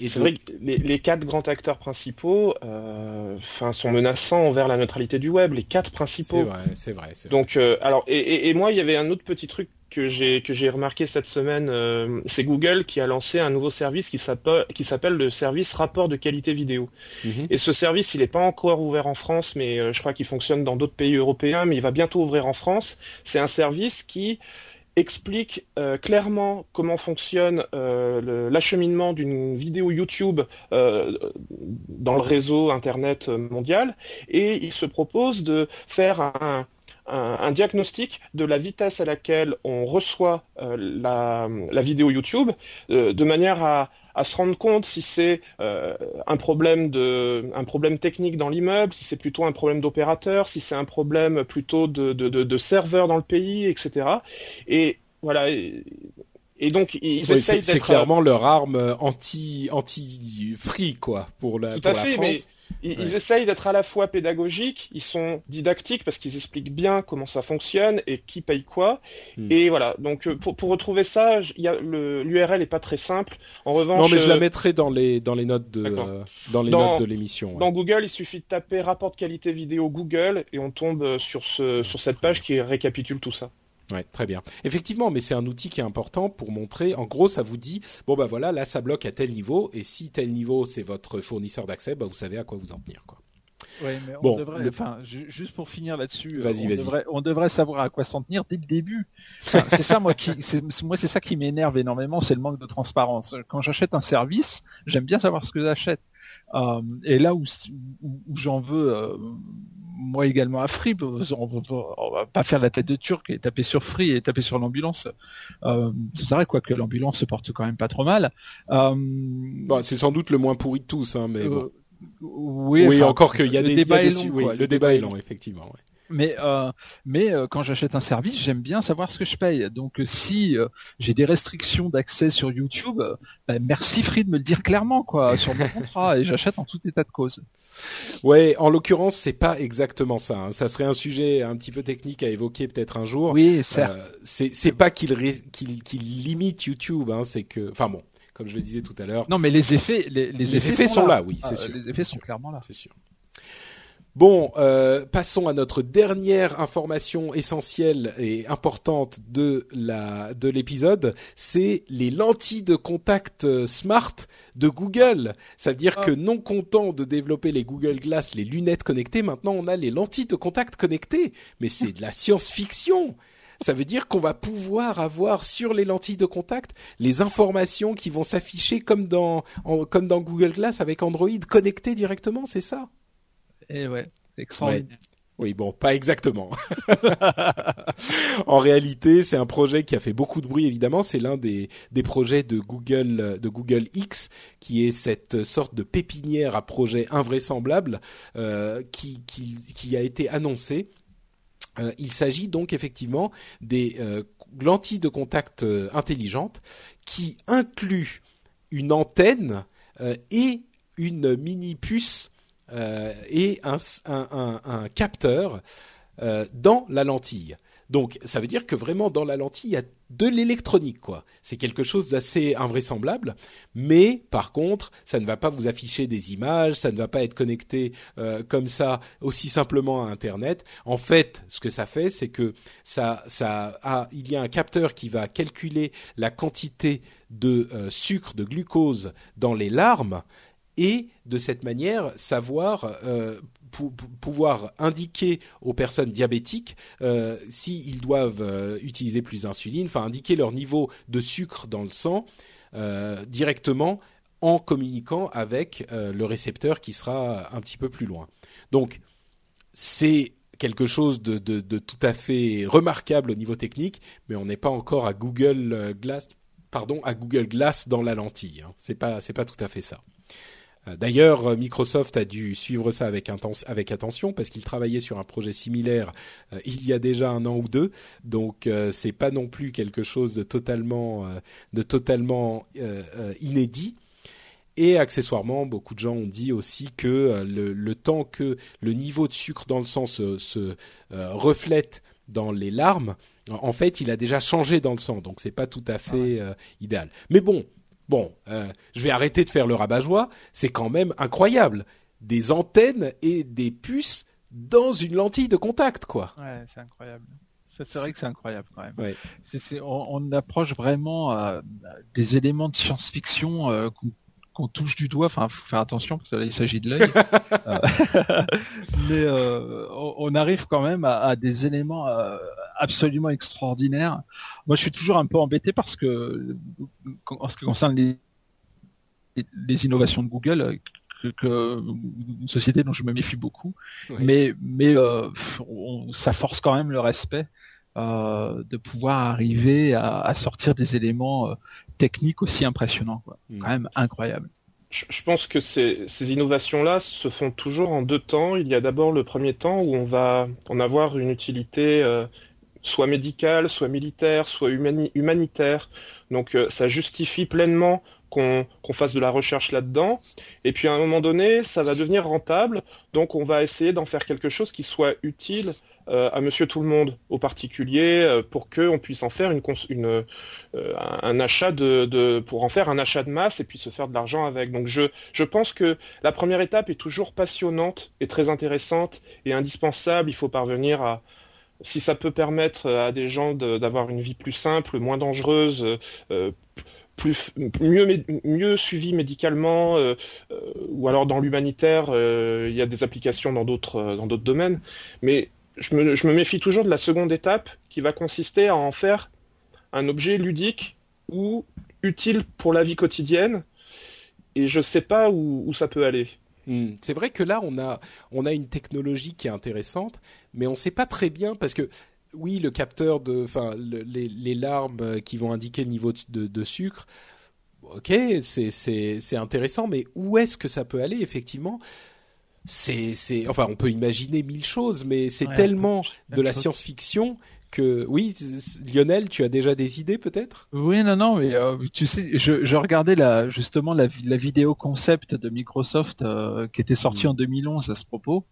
C'est de... vrai que les, les, quatre grands acteurs principaux, enfin, sont menaçants envers la neutralité du web. Les quatre principaux.
C'est vrai, c'est vrai.
Donc, alors, et, et, et moi, il y avait un autre petit truc que j'ai que j'ai remarqué cette semaine, euh, c'est Google qui a lancé un nouveau service qui s'appelle qui s'appelle le service rapport de qualité vidéo. Mm -hmm. Et ce service, il n'est pas encore ouvert en France, mais euh, je crois qu'il fonctionne dans d'autres pays européens, mais il va bientôt ouvrir en France. C'est un service qui explique euh, clairement comment fonctionne euh, l'acheminement d'une vidéo YouTube euh, dans le réseau Internet mondial et il se propose de faire un, un, un, diagnostic de la vitesse à laquelle on reçoit euh, la, la, vidéo YouTube, euh, de manière à, à, se rendre compte si c'est euh, un problème de, un problème technique dans l'immeuble, si c'est plutôt un problème d'opérateur, si c'est un problème plutôt de, de, de, de, serveur dans le pays, etc. Et voilà. Et, et donc ils
oui, c'est clairement leur arme anti anti free quoi pour la,
Tout
pour
à
la
fait,
France.
Mais ils, ouais. ils essayent d'être à la fois pédagogiques, ils sont didactiques parce qu'ils expliquent bien comment ça fonctionne et qui paye quoi.
Hmm.
Et voilà. Donc euh, pour, pour retrouver ça, l'URL est pas très simple. En revanche,
non mais je la mettrai dans les dans les notes de euh, dans les
dans,
notes de l'émission. Ouais.
Dans Google, il suffit de taper rapport de qualité vidéo Google et on tombe sur ce sur cette page qui récapitule tout ça.
Ouais, très bien. Effectivement, mais c'est un outil qui est important pour montrer. En gros, ça vous dit bon bah voilà, là ça bloque à tel niveau, et si tel niveau c'est votre fournisseur d'accès, bah vous savez à quoi vous en tenir quoi.
Ouais, mais on
Bon,
devrait,
le-
enfin, ju- juste pour finir là-dessus, euh,
Vas-y,
on,
vas-y.
devrait, on devrait savoir à quoi s'en tenir dès le début. Enfin, c'est ça, moi, qui, moi, c'est ça qui m'énerve énormément, c'est le manque de transparence. Quand j'achète un service, j'aime bien savoir ce que j'achète. Euh, et là où, où, où j'en veux, euh, moi également à Free, on va, on va pas faire la tête de turc et taper sur Free et taper sur l'ambulance. Euh, c'est vrai, quoi que l'ambulance se porte quand même pas trop mal. Euh,
Bon, c'est sans doute le moins pourri de tous, hein, mais bon.
euh, oui,
Oui,
enfin,
encore qu'il y a
le
des, il y a
débat
des
est
su-
long,
oui,
quoi.
le débat est long, effectivement. ouais.
Mais euh, mais euh, quand j'achète un service, j'aime bien savoir ce que je paye. Donc euh, si euh, j'ai des restrictions d'accès sur YouTube, euh, bah, merci Free de me le dire clairement quoi sur mon contrat et j'achète en tout état de cause.
Ouais, en l'occurrence, c'est pas exactement ça. hein. Ça serait un sujet un petit peu technique à évoquer peut-être un jour.
Oui.
Euh, c'est c'est pas qu'il qu'il qu'il limite YouTube, hein, c'est que, enfin bon, comme je le disais tout à l'heure,
Non, mais les effets, les, les
Les effets sont là, oui, c'est
Ah,
sûr,
Les effets sont clairement là.
c'est sûr. Bon, euh, passons à notre dernière information essentielle et importante de la de l'épisode, c'est les lentilles de contact euh, smart de Google. Ça veut dire
Ah.
que non content de développer les Google Glass, les lunettes connectées, maintenant on a les lentilles de contact connectées. Mais c'est de la science-fiction. Ça veut dire qu'on va pouvoir avoir sur les lentilles de contact les informations qui vont s'afficher comme dans en- comme dans Google Glass avec Android connecté directement, c'est ça?
Et ouais, extraordinaire.
Oui, bon, pas exactement. en réalité, c'est un projet qui a fait beaucoup de bruit, évidemment. C'est l'un des, des projets de Google, de Google X, qui est cette sorte de pépinière à projet invraisemblable euh, qui, qui, qui a été annoncé. Euh, il s'agit donc effectivement des euh, lentilles de contact intelligentes qui incluent une antenne et une mini puce et un, capteur euh, dans la lentille. Donc, ça veut dire que vraiment dans la lentille, il y a de l'électronique, quoi. C'est quelque chose d'assez invraisemblable, mais par contre, ça ne va pas vous afficher des images, ça ne va pas être connecté euh, comme ça aussi simplement à Internet. En fait, ce que ça fait, c'est que ça, ça a, il y a un capteur qui va calculer la quantité de euh, sucre, de glucose dans les larmes et de cette manière savoir euh, pou- pou- pouvoir indiquer aux personnes diabétiques euh, s'ils doivent euh, utiliser plus d'insuline, enfin indiquer leur niveau de sucre dans le sang directement en communiquant avec le récepteur qui sera un petit peu plus loin. Donc c'est quelque chose de, tout à fait remarquable au niveau technique, mais on n'est pas encore à Google Glass, pardon, à Google Glass dans la lentille. Hein. C'est pas c'est pas tout à fait ça. Euh, D'ailleurs, euh, Microsoft a dû suivre ça avec, attention parce qu'il travaillait sur un projet similaire euh, il y a déjà un an ou deux. Donc, euh, c'est pas non plus quelque chose de totalement, euh, de totalement inédit. Et accessoirement, beaucoup de gens ont dit aussi que le, le temps que le niveau de sucre dans le sang se, se reflète dans les larmes, en fait, il a déjà changé dans le sang. Donc, c'est pas tout à fait euh, idéal. Mais bon, bon, euh, je vais arrêter de faire le rabat-joie. C'est quand même incroyable. Des antennes et des puces dans une lentille de contact, quoi.
Ouais, c'est incroyable. Ça, C'est vrai que c'est incroyable quand même.
Ouais.
On, on approche vraiment euh, des éléments de science-fiction euh, qu'on touche du doigt. Enfin, faut faire attention parce que là, il s'agit de l'œil. Euh, Mais euh, on, on arrive quand même à, à des éléments absolument extraordinaires. Moi, je suis toujours un peu embêté parce que en ce qui concerne les, les innovations de Google, que, que- une société dont je me méfie beaucoup, mais mais euh, on- ça force quand même le respect euh, de pouvoir arriver à, à sortir des éléments euh, techniques aussi impressionnants, quoi.
Mm.
Quand même incroyable.
Je, je pense que ces, ces innovations-là se font toujours en deux temps. Il y a d'abord le premier temps où on va en avoir une utilité euh, soit médicale, soit militaire, soit humani- humanitaire. Donc euh, ça justifie pleinement qu'on fasse de la recherche là-dedans. Et puis à un moment donné, ça va devenir rentable. Donc on va essayer d'en faire quelque chose qui soit utile euh, à Monsieur Tout le Monde, au particulier, euh, pour qu'on puisse en faire une, une euh, un, un achat de, de pour en faire un achat de masse et puis se faire de l'argent avec. Donc je je pense que la première étape est toujours passionnante et très intéressante et indispensable. Il faut parvenir à si ça peut permettre à des gens d'avoir une vie plus simple, moins dangereuse, euh, mieux mieux suivi médicalement euh, euh, ou alors dans l'humanitaire euh, il y a des applications dans d'autres domaines. Mais je me, méfie toujours de la seconde étape qui va consister à en faire un objet ludique ou utile pour la vie quotidienne. Et je sais pas où ça peut aller
hmm. C'est vrai que là, on a, on a une technologie qui est intéressante, mais on ne sait pas très bien parce que oui, le capteur de, enfin, les, les, larmes qui vont indiquer le niveau de, de sucre, ok, c'est intéressant, mais où est-ce que ça peut aller effectivement? C'est, enfin, on peut imaginer mille choses, mais c'est tellement de la science-fiction que, oui, Lionel, tu as déjà des idées peut-être?
Oui, non, non, mais euh, tu sais, je, je regardais la, justement la, la vidéo concept de Microsoft euh, qui était sortie mm. en 2011 à ce propos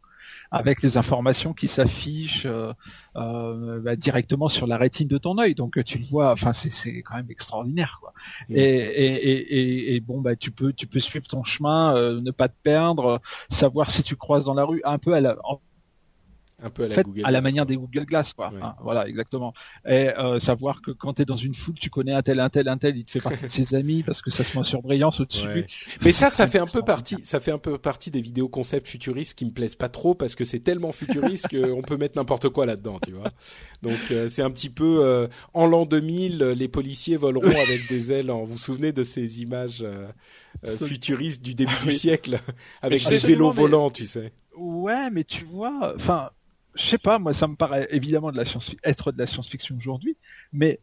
avec les informations qui s'affichent euh, euh, bah, directement sur la rétine de ton œil. Donc tu le vois, enfin c'est quand même extraordinaire quoi. Et, et, et, et, bon bah tu peux tu peux suivre ton chemin, euh, ne pas te perdre, savoir si tu croises dans la rue, un peu à la,
un peu à la,
à la manière des Google Glass, quoi. Hein, voilà, exactement. Et euh, savoir que quand tu es dans une foule, tu connais un tel, un tel, un tel, il te fait partie de ses amis parce que ça se met en surbrillance au-dessus.
Mais ça, ça fait un peu partie, ça fait un peu partie des vidéos concepts futuristes qui me plaisent pas trop parce que c'est tellement futuriste qu'on peut mettre n'importe quoi là-dedans, tu vois. Donc euh, c'est un petit peu euh, en l'an 2000, les policiers voleront avec des ailes. En... Vous vous souvenez de ces images futuristes du début du siècle avec des vélos volants, tu sais?
Ouais, mais tu vois, enfin, je sais pas, moi ça me paraît évidemment de la science être de la science-fiction aujourd'hui, mais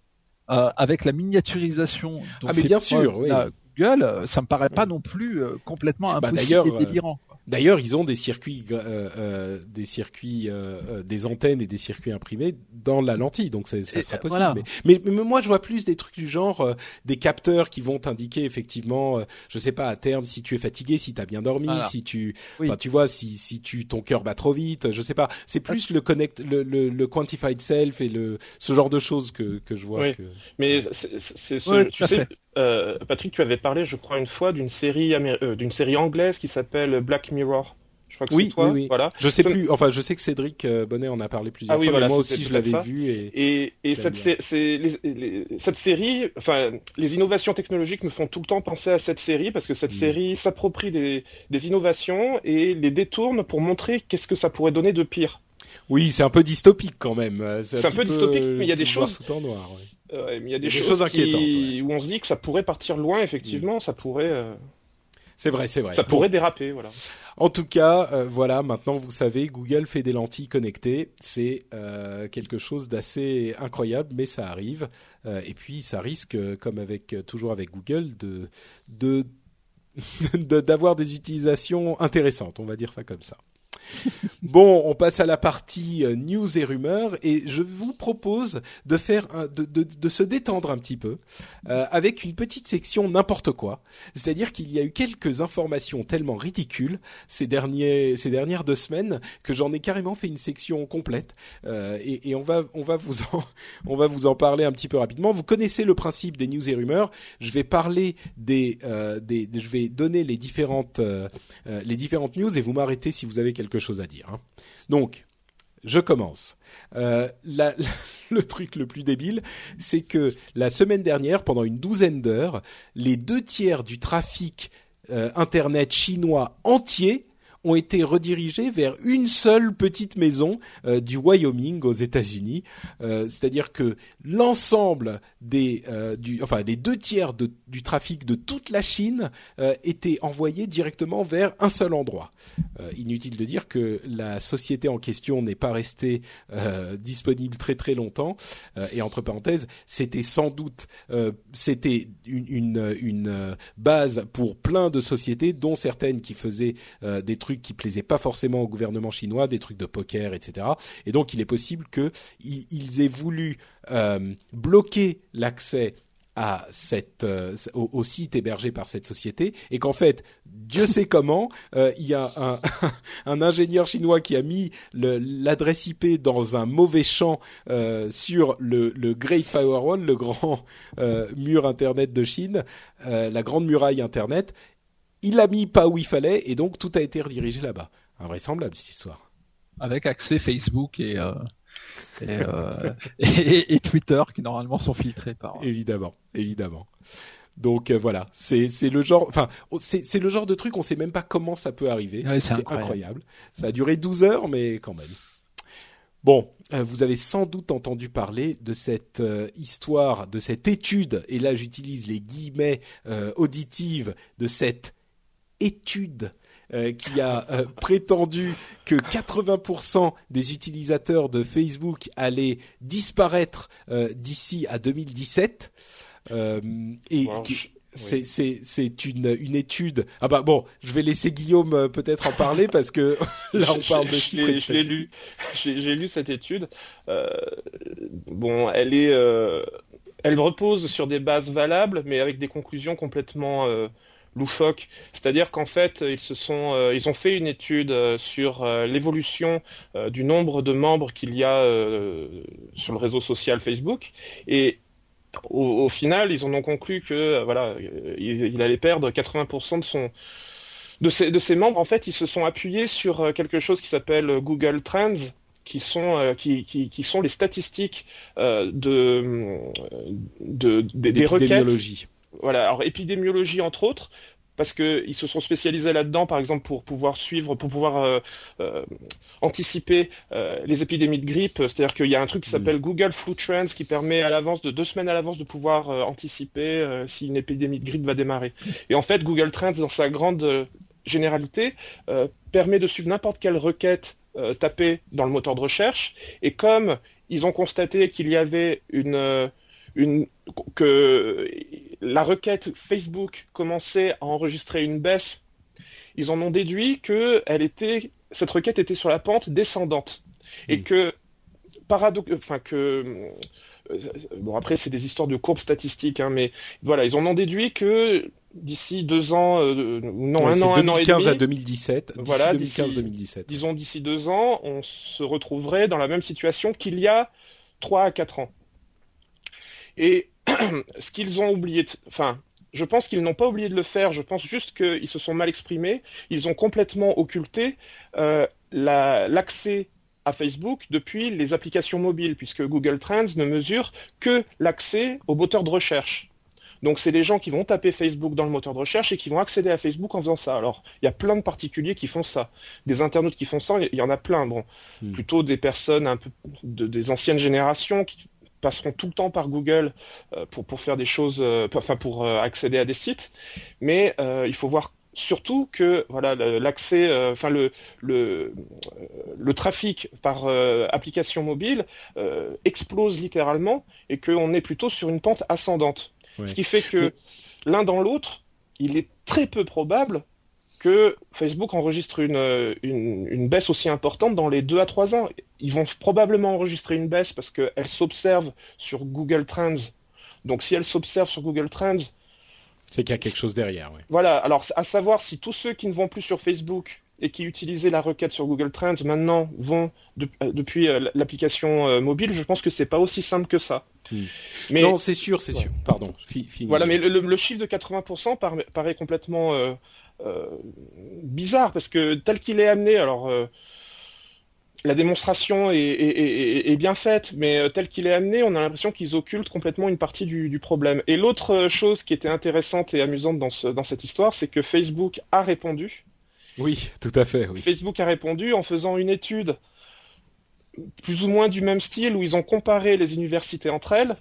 euh, avec la miniaturisation
ah mais bien sûr, oui.
Google, euh, ça me paraît pas non plus euh, complètement bah, impossible et délirant.
D'ailleurs, ils ont des circuits, euh, euh, des circuits, euh, euh, des antennes et des circuits imprimés dans la lentille, donc ça sera possible. Mais, mais, moi, je vois plus des trucs du genre euh, des capteurs qui vont t'indiquer effectivement, je sais pas à terme si tu es fatigué, si tu as bien dormi, si tu, enfin tu vois, si si tu ton cœur bat trop vite, je sais pas. C'est plus le connect, le, le, le, quantified self et le ce genre de choses que que je vois. Que...
Mais c'est ce, tu sais. Euh, Patrick, tu avais parlé, je crois, une fois d'une série, euh, d'une série anglaise qui s'appelle Black Mirror.
Je crois que oui, toi. oui, oui. Voilà. Je sais plus. Enfin, je sais que Cédric euh, Bonnet en a parlé plusieurs ah, oui, fois. moi aussi, je l'avais vu.
Et, et, cette, cette série, enfin, les innovations technologiques me font tout le temps penser à cette série parce que cette mm. série s'approprie des, des innovations et les détourne pour montrer qu'est-ce que ça pourrait donner de pire.
Oui, c'est un peu dystopique quand même.
C'est un, peu dystopique, mais il y a des choses.
Tout en noir. Oui
il y a des, choses, inquiétantes où on se dit que ça pourrait partir loin. Effectivement, mm. ça pourrait. Euh,
c'est vrai, c'est vrai.
Ça pourrait déraper, voilà.
En tout cas, euh, voilà, maintenant vous savez, Google fait des lentilles connectées. C'est euh, quelque chose d'assez incroyable, mais ça arrive. et puis, ça risque, comme avec toujours avec Google, de de d'avoir des utilisations intéressantes. On va dire ça comme ça. bon, on passe à la partie euh, news et rumeurs et je vous propose de faire de, de, se détendre un petit peu euh, avec une petite section n'importe quoi. C'est-à-dire qu'il y a eu quelques informations tellement ridicules ces derniers ces dernières deux semaines que j'en ai carrément fait une section complète euh, et, on va on va vous en on va vous en parler un petit peu rapidement. Vous connaissez le principe des news et rumeurs. Je vais parler des je vais donner les différentes les différentes news et vous m'arrêtez si vous avez quelque chose à dire. Hein. Donc, je commence. Euh, le truc le plus débile, c'est que la semaine dernière, pendant une douzaine d'heures, les deux tiers du trafic euh, Internet chinois entier ont été redirigés vers une seule petite maison euh, du Wyoming aux États-Unis. Euh, c'est-à-dire que l'ensemble des, euh, enfin les deux tiers du trafic de toute la Chine étaient envoyés directement vers un seul endroit. inutile de dire que la société en question n'est pas restée disponible très très longtemps. et entre parenthèses, c'était sans doute c'était une, une base pour plein de sociétés, dont certaines qui faisaient des trucs qui plaisaient pas forcément au gouvernement chinois, des trucs de poker, etc. Et donc il est possible qu'ils ils aient voulu euh, bloquer l'accès à cette euh, au, site hébergé par cette société et qu'en fait Dieu sait comment euh, il y a un, un, ingénieur chinois qui a mis l'adresse IP dans un mauvais champ euh, sur le, le, Great Firewall le grand mur internet de Chine la grande muraille internet il l'a mis pas où il fallait et donc tout a été redirigé là-bas. Invraisemblable cette histoire.
Avec accès Facebook et, euh, euh, et, et, Twitter qui normalement sont filtrés par.
Évidemment, évidemment. Donc voilà, c'est le genre, enfin c'est le genre de truc on sait même pas comment ça peut arriver.
Ouais, c'est
c'est
incroyable.
incroyable. Ça a duré 12 heures, mais quand même. Bon, euh, vous avez sans doute entendu parler de cette euh, histoire, de cette étude, et là j'utilise les guillemets euh, auditives de cette étude euh, qui a euh, prétendu que 80% des utilisateurs de Facebook allaient disparaître euh, d'ici à 2017. Euh, et
Wow,
qui- c'est c'est c'est une une étude. Ah bah bon, je vais laisser Guillaume euh, peut-être en parler parce que là on parle de chiffres.
Je l'ai lu. J'ai j'ai lu cette étude. Euh, bon, elle est, euh, elle repose sur des bases valables, mais avec des conclusions complètement loufoques. C'est-à-dire qu'en fait, ils se sont, euh, ils ont fait une étude euh, sur euh, l'évolution du nombre de membres qu'il y a sur le réseau social Facebook, et au, au final, ils en ont conclu que voilà, il, il allait perdre 80% de son de ses, de ses membres. En fait, ils se sont appuyés sur quelque chose qui s'appelle Google Trends, qui sont euh, qui, qui, qui sont les statistiques euh, de, de des, des requêtes. Voilà, alors épidémiologie entre autres, parce que ils se sont spécialisés là-dedans, par exemple pour pouvoir suivre, pour pouvoir euh, euh, anticiper euh, les épidémies de grippe. C'est-à-dire qu'il y a un truc qui s'appelle Google Flu Trends qui permet à l'avance, de deux semaines à l'avance, de pouvoir euh, anticiper euh, si une épidémie de grippe va démarrer. Et en fait, Google Trends, dans sa grande généralité, euh, permet de suivre n'importe quelle requête euh, tapée dans le moteur de recherche. Et comme ils ont constaté qu'il y avait une euh, une, que la requête Facebook commençait à enregistrer une baisse, ils en ont déduit que elle était, cette requête était sur la pente descendante. Et
Mm.
que, paradoxe, enfin que, euh, bon après c'est des histoires de courbes statistiques, hein, mais voilà, ils en ont déduit que d'ici deux ans, euh, non,
Ouais,
un an, un an et
2015 à
demi,
2017. D'ici
Voilà,
2015-2017.
disons d'ici deux ans, on se retrouverait dans la même situation qu'il y a trois à quatre ans. Et ce qu'ils ont oublié, de... enfin, je pense qu'ils n'ont pas oublié de le faire, je pense juste qu'ils se sont mal exprimés, ils ont complètement occulté euh, la- l'accès à Facebook depuis les applications mobiles, puisque Google Trends ne mesure que l'accès au moteur de recherche. Donc c'est les gens qui vont taper Facebook dans le moteur de recherche et qui vont accéder à Facebook en faisant ça. Alors, il y a plein de particuliers qui font ça. Des internautes qui font ça, il y en a plein. Bon,
Hmm.
plutôt des personnes un peu de- des anciennes générations qui passeront tout le temps par Google euh, pour, pour faire des choses, euh, enfin pour euh, accéder à des sites. Mais il faut voir surtout que voilà le- l'accès, euh, enfin le, le, le trafic par euh, application mobile euh, explose littéralement et qu'on est plutôt sur une pente ascendante.
Ouais.
Ce qui fait que l'un dans l'autre, il est très peu probable que Facebook enregistre une, une, une baisse aussi importante dans les deux à trois ans. Ils vont probablement enregistrer une baisse parce qu'elle s'observe sur Google Trends. Donc si elle s'observe sur Google Trends,
C'est qu'il y a quelque chose derrière. Ouais.
voilà, alors à savoir si tous ceux qui ne vont plus sur Facebook et qui utilisaient la requête sur Google Trends maintenant vont de- euh, depuis euh, l'application euh, mobile, je pense que c'est pas aussi simple que ça.
Hmm.
Mais
Non, c'est sûr, c'est
Ouais.
sûr. Pardon. fi- fini.
voilà, mais le, chiffre de 80% par- paraît complètement bizarre parce que tel qu'il est amené, alors la démonstration est, est- est- est bien faite, mais euh, tel qu'il est amené, on a l'impression qu'ils occultent complètement une partie du, du problème. Et l'autre euh, chose qui était intéressante et amusante dans, ce, dans cette histoire, c'est que Facebook a répondu.
Oui, tout à fait. Oui.
Facebook a répondu en faisant une étude plus ou moins du même style où ils ont comparé les universités entre elles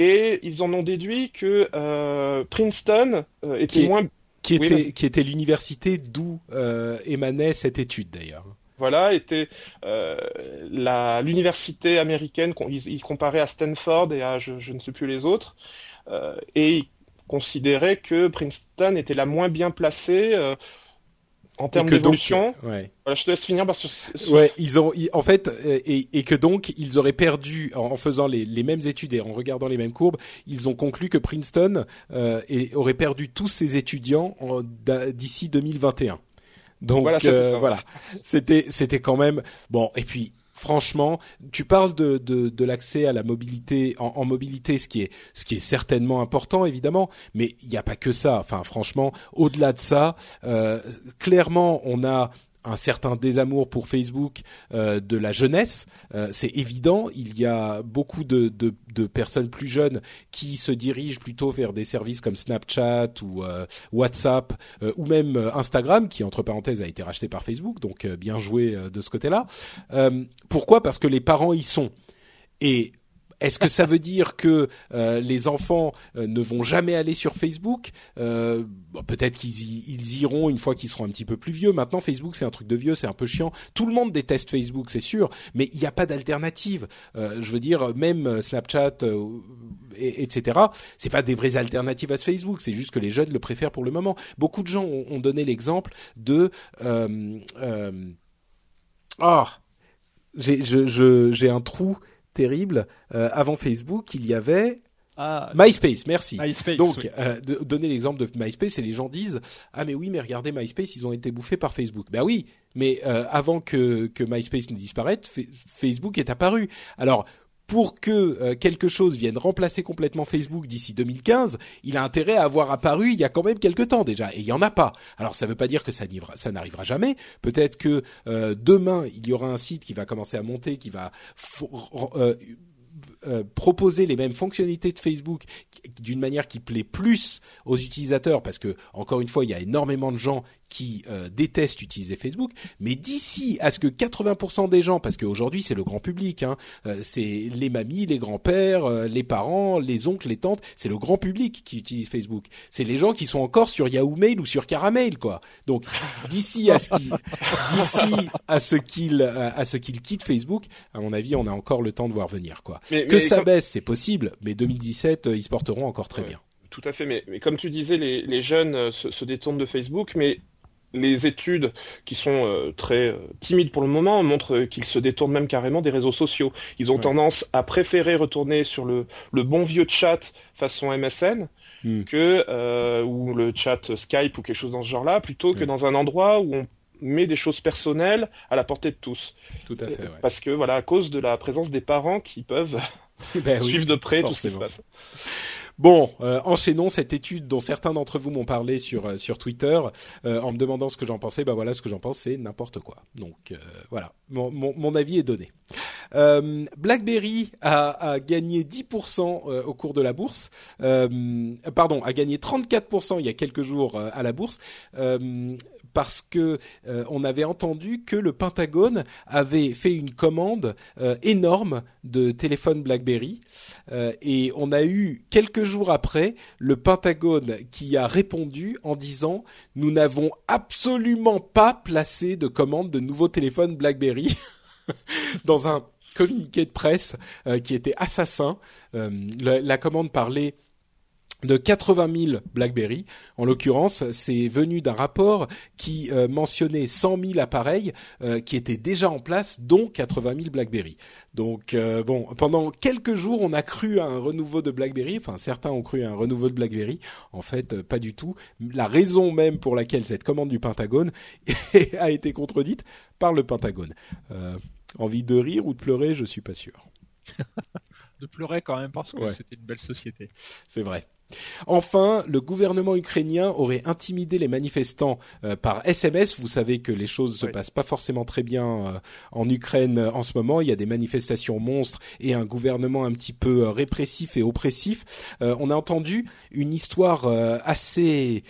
et ils en ont déduit que euh, Princeton euh, était
Qui
moins
Qui était
vas-y.
qui était l'université d'où euh, émanait cette étude d'ailleurs.
Voilà était euh, l'université américaine ils, ils comparaient à Stanford et à je, je ne sais plus les autres euh, et ils considéraient que Princeton était la moins bien placée euh, en termes d'évolution.
Ouais.
Voilà, je te laisse finir parce que
Ouais, ils ont, ils- en fait, et, et que donc ils auraient perdu en, en faisant les, les mêmes études et en regardant les mêmes courbes, ils ont conclu que Princeton et, aurait perdu tous ses étudiants d'ici 2021. Donc
Voilà, c'était
euh, voilà, c'était c'était quand même bon. Et puis franchement, tu parles de de, de l'accès à la mobilité en, en mobilité, ce qui est ce qui est certainement important évidemment, mais il n'y a pas que ça. Enfin franchement, au-delà de ça, euh, clairement on a un certain désamour pour Facebook euh, de la jeunesse. Euh, c'est évident, il y a beaucoup de, de, de, personnes plus jeunes qui se dirigent plutôt vers des services comme Snapchat ou euh, WhatsApp ou même Instagram, qui entre parenthèses a été racheté par Facebook, donc bien joué de ce côté-là. pourquoi? Parce que les parents y sont. Et est-ce que ça veut dire que euh, les enfants euh, ne vont jamais aller sur Facebook? Euh, Peut-être qu'ils iront une fois qu'ils seront un petit peu plus vieux. Maintenant, Facebook, c'est un truc de vieux, c'est un peu chiant. Tout le monde déteste Facebook, c'est sûr, mais il n'y a pas d'alternative. je veux dire, même Snapchat, et, etc. C'est pas des vraies alternatives à Facebook. C'est juste que les jeunes le préfèrent pour le moment. Beaucoup de gens ont, donné l'exemple de ah, j'ai un trou terrible. Euh, avant Facebook, il y avait ah, MySpace, merci. Donc, euh, donner l'exemple de MySpace, et les gens disent ah mais oui, mais regardez MySpace, ils ont été bouffés par Facebook. Ben oui, mais euh, avant que que MySpace ne disparaisse, Facebook est apparu. Alors pour que euh, quelque chose vienne remplacer complètement Facebook d'ici 2015, il a intérêt à avoir apparu il y a quand même quelques temps déjà, et il y en a pas. Alors ça ne veut pas dire que ça n'arrivera jamais. Peut-être que euh, demain il y aura un site qui va commencer à monter, qui va euh, proposer les mêmes fonctionnalités de Facebook d'une manière qui plaît plus aux utilisateurs, parce que encore une fois il y a énormément de gens qui euh, détestent utiliser Facebook, mais d'ici à ce que 80% des gens, parce qu'aujourd'hui c'est le grand public, hein, euh, c'est les mamies, les grands-pères, euh, les parents, les oncles, les tantes, c'est le grand public qui utilise Facebook. C'est les gens qui sont encore sur Yahoo Mail ou sur Caramel, quoi. Donc d'ici à ce qu'ils, d'ici à ce qu'ils, à ce qu'ils quittent Facebook, à mon avis, on a encore le temps de voir venir, quoi. que ça baisse, c'est possible, mais 2017, ils se porteront encore très bien.
Tout à fait, mais, mais, comme tu disais, les, les jeunes se, se, détournent de Facebook, mais les études qui sont euh, très euh, timides pour le moment montrent qu'ils se détournent même carrément des réseaux sociaux. Ils ont tendance à préférer retourner sur le, bon vieux chat façon MSN hmm. que euh, ou le chat Skype ou quelque chose dans ce genre-là, plutôt que dans un endroit où on met des choses personnelles à la portée de tous.
Tout à fait.
Parce que voilà, à cause de la présence des parents qui peuvent ben suivre de près tout ce qui se passe.
Bon, euh, enchaînons cette étude dont certains d'entre vous m'ont parlé sur euh, sur Twitter euh, en me demandant ce que j'en pensais. Bah voilà, ce que j'en pense, c'est n'importe quoi. Donc voilà, mon, avis est donné. BlackBerry a, a, gagné 10% au cours de la bourse. pardon, a gagné 34% il y a quelques jours à la bourse parce que euh, on avait entendu que le Pentagone avait fait une commande euh, énorme de téléphone BlackBerry euh, et on a eu quelques jours après le Pentagone qui a répondu en disant nous n'avons absolument pas placé de commande de nouveaux téléphones BlackBerry dans un communiqué de presse qui était assassin. la, commande parlait de 80 000 BlackBerry. En l'occurrence, c'est venu d'un rapport qui euh, mentionnait 100 000 appareils euh, qui étaient déjà en place, dont 80 000 BlackBerry. Donc euh, bon, pendant quelques jours, on a cru à un renouveau de BlackBerry. Enfin, certains ont cru à un renouveau de BlackBerry. En fait, pas du tout. La raison même pour laquelle cette commande du Pentagone a été contredite par le Pentagone. envie de rire ou de pleurer, je suis pas sûr.
de pleurer quand même parce que c'était une belle société.
C'est vrai. Enfin, le gouvernement ukrainien aurait intimidé les manifestants euh, par SMS. Vous savez que les choses ne se passent pas forcément très bien euh, en Ukraine euh, en ce moment. Il y a des manifestations monstres et un gouvernement un petit peu répressif et oppressif. on a entendu une histoire assez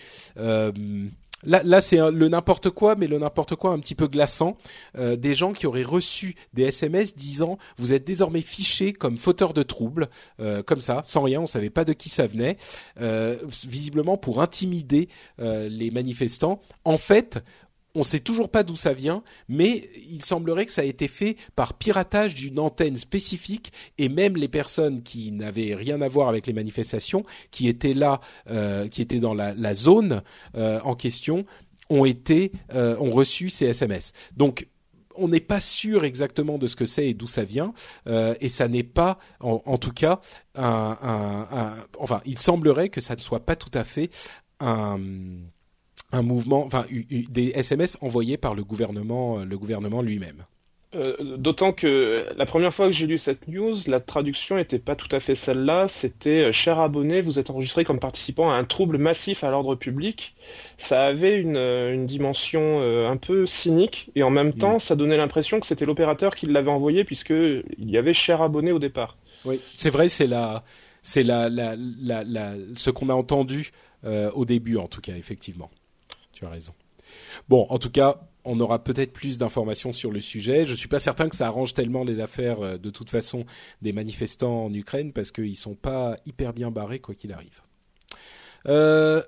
Là, c'est le n'importe quoi, mais le n'importe quoi un petit peu glaçant. Euh, des gens qui auraient reçu des SMS disant vous êtes désormais fiché comme fauteur de troubles, euh, comme ça, sans rien, on savait pas de qui ça venait, euh, visiblement pour intimider les manifestants. En fait, on sait toujours pas d'où ça vient, mais il semblerait que ça a été fait par piratage d'une antenne spécifique et même les personnes qui n'avaient rien à voir avec les manifestations, qui étaient là, euh, qui étaient dans la, zone euh, en question, ont été, euh, ont reçu ces SMS. Donc on n'est pas sûr exactement de ce que c'est et d'où ça vient, et ça n'est pas, en, tout cas, un, enfin, il semblerait que ça ne soit pas tout à fait un un mouvement, enfin des SMS envoyés par le gouvernement, euh, le gouvernement lui-même.
Euh, d'autant que la première fois que j'ai lu cette news, la traduction n'était pas tout à fait celle-là. C'était cher abonné, vous êtes enregistré comme participant à un trouble massif à l'ordre public. Ça avait une, dimension un peu cynique et en même mm. temps, ça donnait l'impression que c'était l'opérateur qui l'avait envoyé puisque il y avait cher abonné au départ.
Oui, c'est vrai, c'est la, c'est la, la, la, ce qu'on a entendu au début en tout cas, effectivement. Tu as raison. Bon, en tout cas, on aura peut-être plus d'informations sur le sujet. Je suis pas certain que ça arrange tellement les affaires euh, de toute façon des manifestants en Ukraine parce qu'ils sont pas hyper bien barrés quoi qu'il arrive. Euh,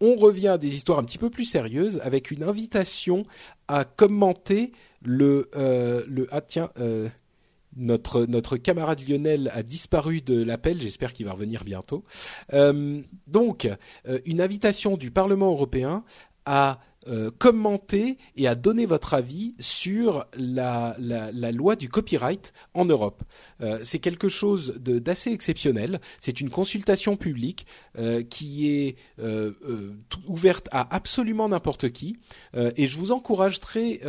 on revient à des histoires un petit peu plus sérieuses avec une invitation à commenter le euh, ah tiens notre camarade Lionel a disparu de l'appel. J'espère qu'il va revenir bientôt. donc une invitation du Parlement européen à euh, commenter et à donner votre avis sur la, la, loi du copyright en Europe. Euh, c'est quelque chose d'assez exceptionnel. C'est une consultation publique euh, qui est ouverte à absolument n'importe qui et je vous encourage très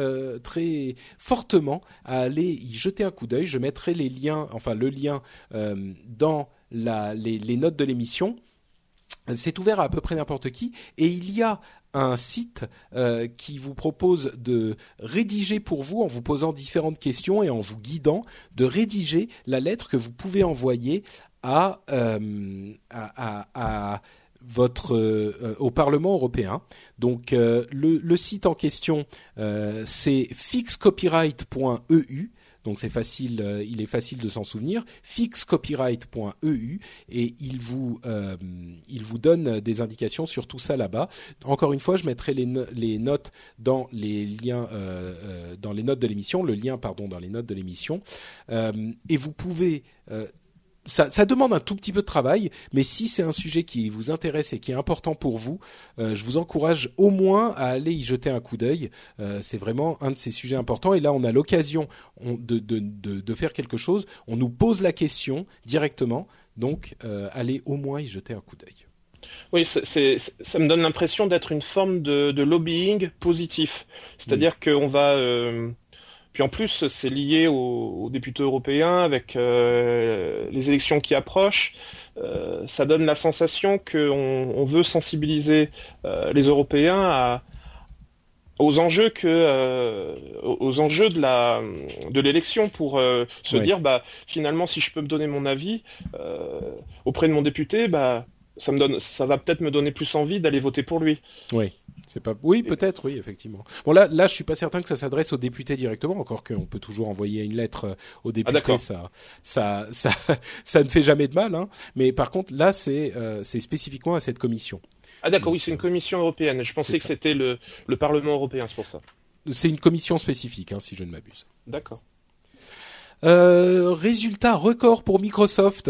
très fortement à aller y jeter un coup d'œil. Je mettrai les liens, enfin le lien dans les, les notes de l'émission c'est ouvert à à peu près n'importe qui et il y a un site euh, qui vous propose de rédiger pour vous, en vous posant différentes questions et en vous guidant, de rédiger la lettre que vous pouvez envoyer à, euh, votre euh, au Parlement européen. Donc le, le, site en question c'est fixcopyright.eu donc c'est facile, euh, il est facile de s'en souvenir. fixcopyright.eu et il vous euh, il vous donne des indications sur tout ça là-bas. Encore une fois, je mettrai les, les notes dans les liens euh, dans les notes de l'émission, le lien pardon dans les notes de l'émission. et vous pouvez ça, ça, demande un tout petit peu de travail, mais si c'est un sujet qui vous intéresse et qui est important pour vous, euh, je vous encourage au moins à aller y jeter un coup d'œil. Euh, c'est vraiment un de ces sujets importants. Et là, on a l'occasion de, de, de, de, faire quelque chose. On nous pose la question directement, donc euh, allez au moins y jeter un coup d'œil.
Oui, c'est, ça me donne l'impression d'être une forme de, de lobbying positif. C'est-à-dire mm. qu'on va euh, puis en plus, c'est lié aux, députés européens avec euh, les élections qui approchent. Euh, ça donne la sensation qu'on on veut sensibiliser euh, les Européens aux enjeux que aux enjeux de la de l'élection pour se dire bah finalement si je peux me donner mon avis auprès de mon député bah ça me donne ça va peut-être me donner plus envie d'aller voter pour lui.
Oui. C'est pas. Oui, peut-être, oui, effectivement. Bon, là, là, je suis pas certain que ça s'adresse aux députés directement, encore qu'on peut toujours envoyer une lettre euh, aux ah, députés. ça, ça, ça, ça ne fait jamais de mal. Hein. Mais par contre, là, c'est, euh, c'est spécifiquement à cette commission.
Ah d'accord, oui, c'est une commission européenne. Je pensais que c'était le, le Parlement européen, c'est pour ça.
C'est une commission spécifique, hein, si je ne m'abuse.
D'accord.
Euh, résultat record pour Microsoft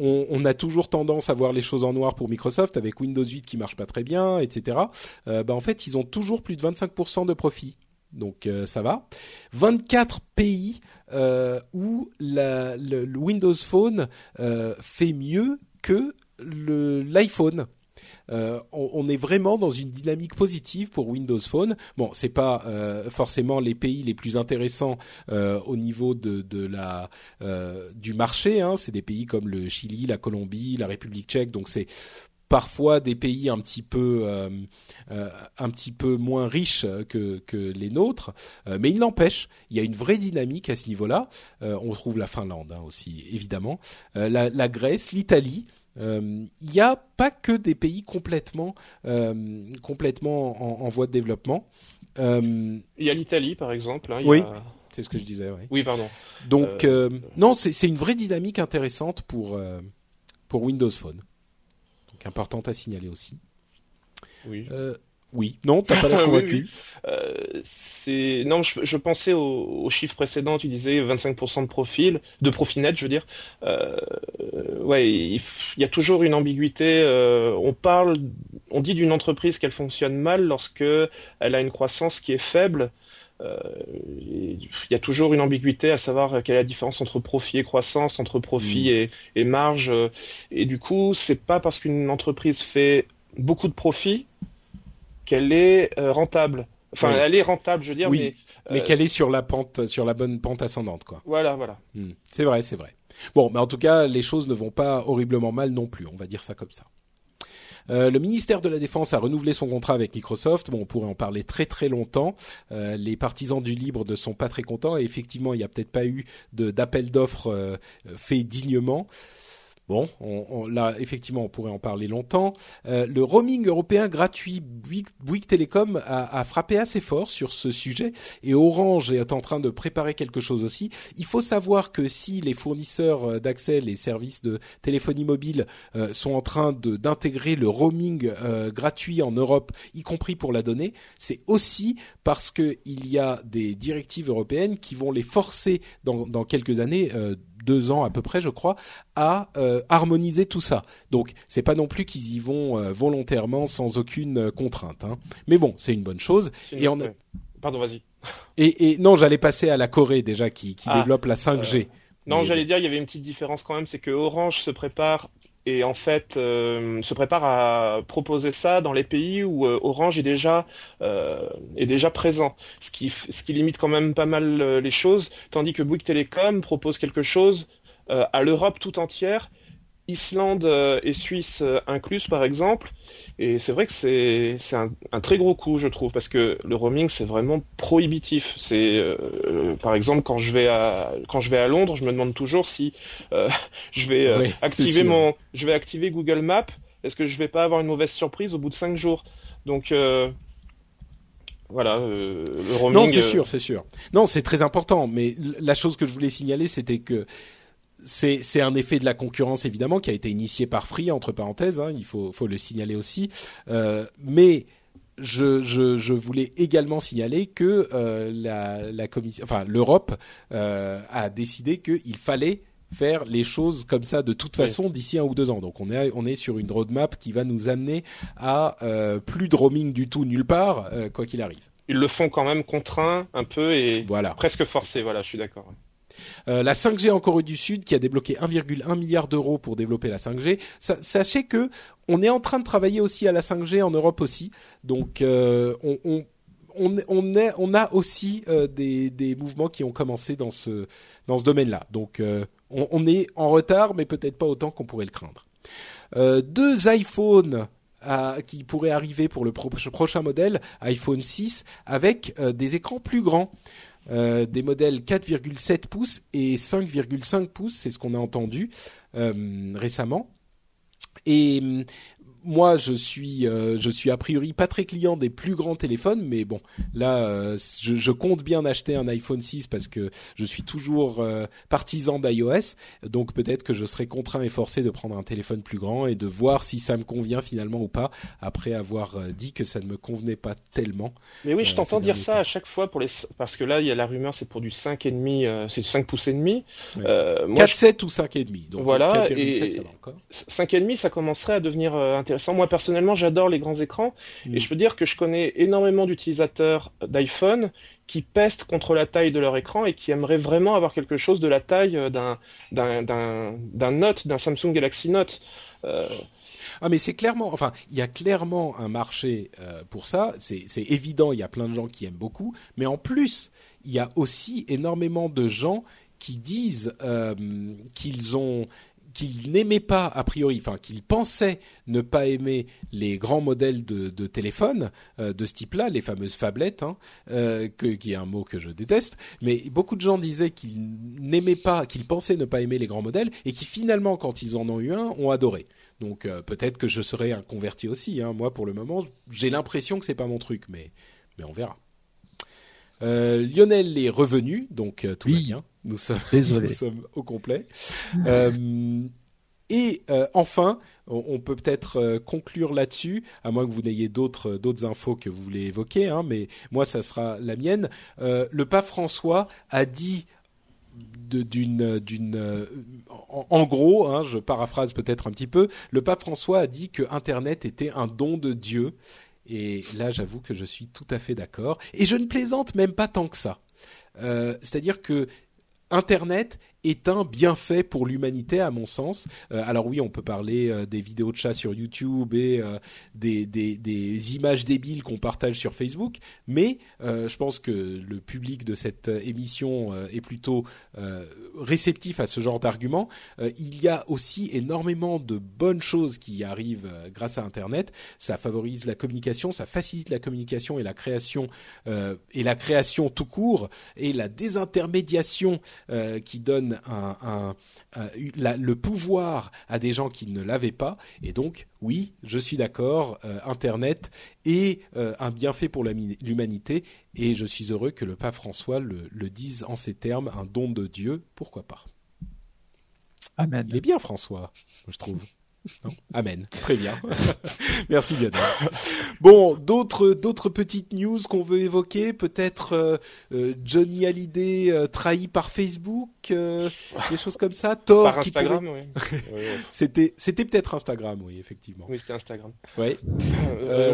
on, a toujours tendance à voir les choses en noir pour Microsoft avec Windows 8 qui marche pas très bien, etc. Euh, bah en fait, ils ont toujours plus de 25% de profit. Donc euh, ça va. 24 pays euh, où le, Windows Phone fait mieux que l'iPhone. Euh, on, est vraiment dans une dynamique positive pour Windows Phone. Bon, c'est pas euh, forcément les pays les plus intéressants euh, au niveau du marché. Hein. C'est des pays comme le Chili, la Colombie, la République Tchèque. Donc c'est parfois des pays un petit peu moins riches que, les nôtres, mais il n'empêche, il y a une vraie dynamique à ce niveau-là. on retrouve la Finlande hein, aussi, évidemment, la, Grèce, l'Italie il euh, n'y a pas que des pays complètement, euh, complètement en, voie de développement.
Euh, il y a l'Italie, par exemple. Hein,
oui. C'est ce que je disais. Oui,
oui pardon.
Donc, non, c'est une vraie dynamique intéressante pour, pour Windows Phone. Donc, importante à signaler aussi.
Oui.
Oui, non, t'as pas l'air convaincu.
Euh, c'est non, je, pensais au, chiffre précédent. Tu disais 25% de profil, de profit net, je veux dire. Euh, ouais, il, y a toujours une ambiguïté. Euh, on parle, on dit d'une entreprise qu'elle fonctionne mal lorsque elle a une croissance qui est faible. il y a toujours une ambiguïté à savoir quelle est la différence entre profit et croissance, entre profit mm. et, et, marge. Et du coup, c'est pas parce qu'une entreprise fait beaucoup de profit qu'elle est euh, rentable. Enfin, elle est rentable, je veux dire, mais
Mais qu'elle est sur la pente, sur la bonne pente ascendante, quoi.
Voilà, voilà.
Hmm. C'est vrai, c'est vrai. Bon, mais en tout cas, les choses ne vont pas horriblement mal non plus. On va dire ça comme ça. Euh, le ministère de la Défense a renouvelé son contrat avec Microsoft. Bon, on pourrait en parler très très longtemps. Euh, les partisans du libre ne sont pas très contents et effectivement, il n'y a peut-être pas eu d'appel d'offres euh, fait dignement. Bon, on, là, effectivement, on pourrait en parler longtemps. Euh, le roaming européen gratuit, Bouygues, Telecom a, a, frappé assez fort sur ce sujet et Orange est en train de préparer quelque chose aussi. Il faut savoir que si les fournisseurs euh, d'accès, les services de téléphonie mobile euh, sont en train d'intégrer le roaming euh, gratuit en Europe, y compris pour la donnée, c'est aussi parce qu'il y a des directives européennes qui vont les forcer dans, dans quelques années euh, deux ans à peu près, je crois, à euh, harmoniser tout ça. Donc, c'est pas non plus qu'ils y vont euh, volontairement sans aucune euh, contrainte. Hein. Mais bon, c'est une bonne chose.
Et on a... Pardon, vas-y.
Et, et, non, j'allais passer à la Corée déjà qui, qui ah, développe la 5G.
Non, j'allais dire, il y avait une petite différence quand même, c'est que Orange se prépare et en fait euh, se prépare à proposer ça dans les pays où euh, Orange est déjà euh, est déjà présent, ce qui ce qui limite quand même pas mal les choses, tandis que Bouygues Telecom propose quelque chose à l'Europe tout entière Islande euh, et Suisse euh, incluses par exemple. Et c'est vrai que c'est un, très gros coup, je trouve, parce que le roaming c'est vraiment prohibitif. C'est euh, par exemple quand je vais à quand je vais à Londres, je me demande toujours si je vais activer mon je vais activer Google Maps. Est-ce que je vais pas avoir une mauvaise surprise au bout de cinq jours? Donc voilà, le roaming.
Non, c'est sûr, c'est sûr. Non, c'est très important. Mais la chose que je voulais signaler, c'était que c'est un effet de la concurrence évidemment qui a été initié par Free entre parenthèses, hein, il faut, faut le signaler aussi. Euh, mais je, je, je, voulais également signaler que euh, la, la commission, enfin l'Europe euh, a décidé qu'il fallait faire les choses comme ça de toute façon d'ici un ou deux ans. Donc on est on est sur une roadmap qui va nous amener à plus de roaming du tout nulle part quoi qu'il arrive.
Ils le font quand même contraint un peu et voilà. presque forcé. Voilà, je suis d'accord.
Euh, la 5G en Corée du Sud qui a débloqué 1,1 milliard d'euros pour développer la 5G. sachez que on est en train de travailler aussi à la 5G en Europe aussi. Donc euh, on, a aussi euh, des, mouvements qui ont commencé dans ce, domaine-là. Donc on, est en retard, mais peut-être pas autant qu'on pourrait le craindre. Deux iPhones qui pourraient arriver pour le prochain modèle, iPhone 6, avec des écrans plus grands. Euh, des modèles 4,7 pouces et 5,5 pouces, c'est ce qu'on a entendu euh, récemment. Et moi, je suis, euh, je suis a priori pas très client des plus grands téléphones, mais bon, là, euh, je, je, compte bien acheter un iPhone 6 parce que je suis toujours euh, partisan d'iOS, donc peut-être que je serai contraint et forcé de prendre un téléphone plus grand et de voir si ça me convient finalement ou pas, après avoir dit que ça ne me convenait pas tellement.
Mais oui, je t'entends dire ça à chaque fois pour les, parce que là, il y a la rumeur, c'est pour du 5 et demi, c'est 5 pouces et demi.
Ouais. 4,7 ou 5 et demi. Donc
voilà, 4, et 7, ça va encore. 5 et demi, ça commencerait à devenir intéressant moi personnellement, j'adore les grands écrans et mm. je peux dire que je connais énormément d'utilisateurs d'iPhone qui pestent contre la taille de leur écran et qui aimeraient vraiment avoir quelque chose de la taille d'un d'un Note, d'un Samsung Galaxy Note. Euh...
Ah mais c'est clairement, enfin, il y a clairement un marché euh, pour ça. C'est évident, il y a plein de gens qui aiment beaucoup, mais en plus, il y a aussi énormément de gens qui disent euh, qu'ils ont qu'il n'aimait pas a priori, enfin qu'il pensait ne pas aimer les grands modèles de, de téléphone euh, de ce type-là, les fameuses phablettes, hein, euh, que, qui est un mot que je déteste. Mais beaucoup de gens disaient qu'ils n'aimaient pas, qu'ils pensaient ne pas aimer les grands modèles et qui finalement, quand ils en ont eu un, ont adoré. Donc euh, peut-être que je serai un converti aussi. Hein. Moi, pour le moment, j'ai l'impression que c'est pas mon truc, mais mais on verra. Lionel est revenu, donc tout
oui.
va bien. Nous sommes, nous sommes au complet. euh, et euh, enfin, on, peut peut-être euh, conclure là-dessus, à moins que vous n'ayez d'autres d'autres infos que vous voulez évoquer, hein, mais moi ça sera la mienne. le pape François a dit d'une d'une en, en, gros, hein, je paraphrase peut-être un petit peu, le pape François a dit que Internet était un don de Dieu et là, j'avoue que je suis tout à fait d'accord. Et je ne plaisante même pas tant que ça. Euh, C'est-à-dire que Internet est un bienfait pour l'humanité à mon sens. Euh, alors oui, on peut parler euh, des vidéos de chat sur YouTube et euh, des, images débiles qu'on partage sur Facebook, mais je pense que le public de cette émission est plutôt réceptif à ce genre d'arguments. il y a aussi énormément de bonnes choses qui arrivent grâce à Internet. Ça favorise la communication, ça facilite la communication et la création et la création tout court et la désintermédiation qui donne un, le pouvoir à des gens qui ne l'avaient pas. Et donc, oui, je suis d'accord, euh, Internet est euh, un bienfait pour l'humanité. Et je suis heureux que le pape François le, le dise en ces termes, un don de Dieu, pourquoi pas.
Amen.
Il est bien, François, je trouve. Amen. Très bien. Merci Lionel. Bon, d'autres d'autres petites news qu'on veut évoquer, peut-être euh, euh, Johnny Hallyday euh, trahi par Facebook, des choses comme ça. Thor
par Instagram, oui.
c'était c'était peut-être Instagram, oui, effectivement.
Oui, c'était Instagram.
Oui.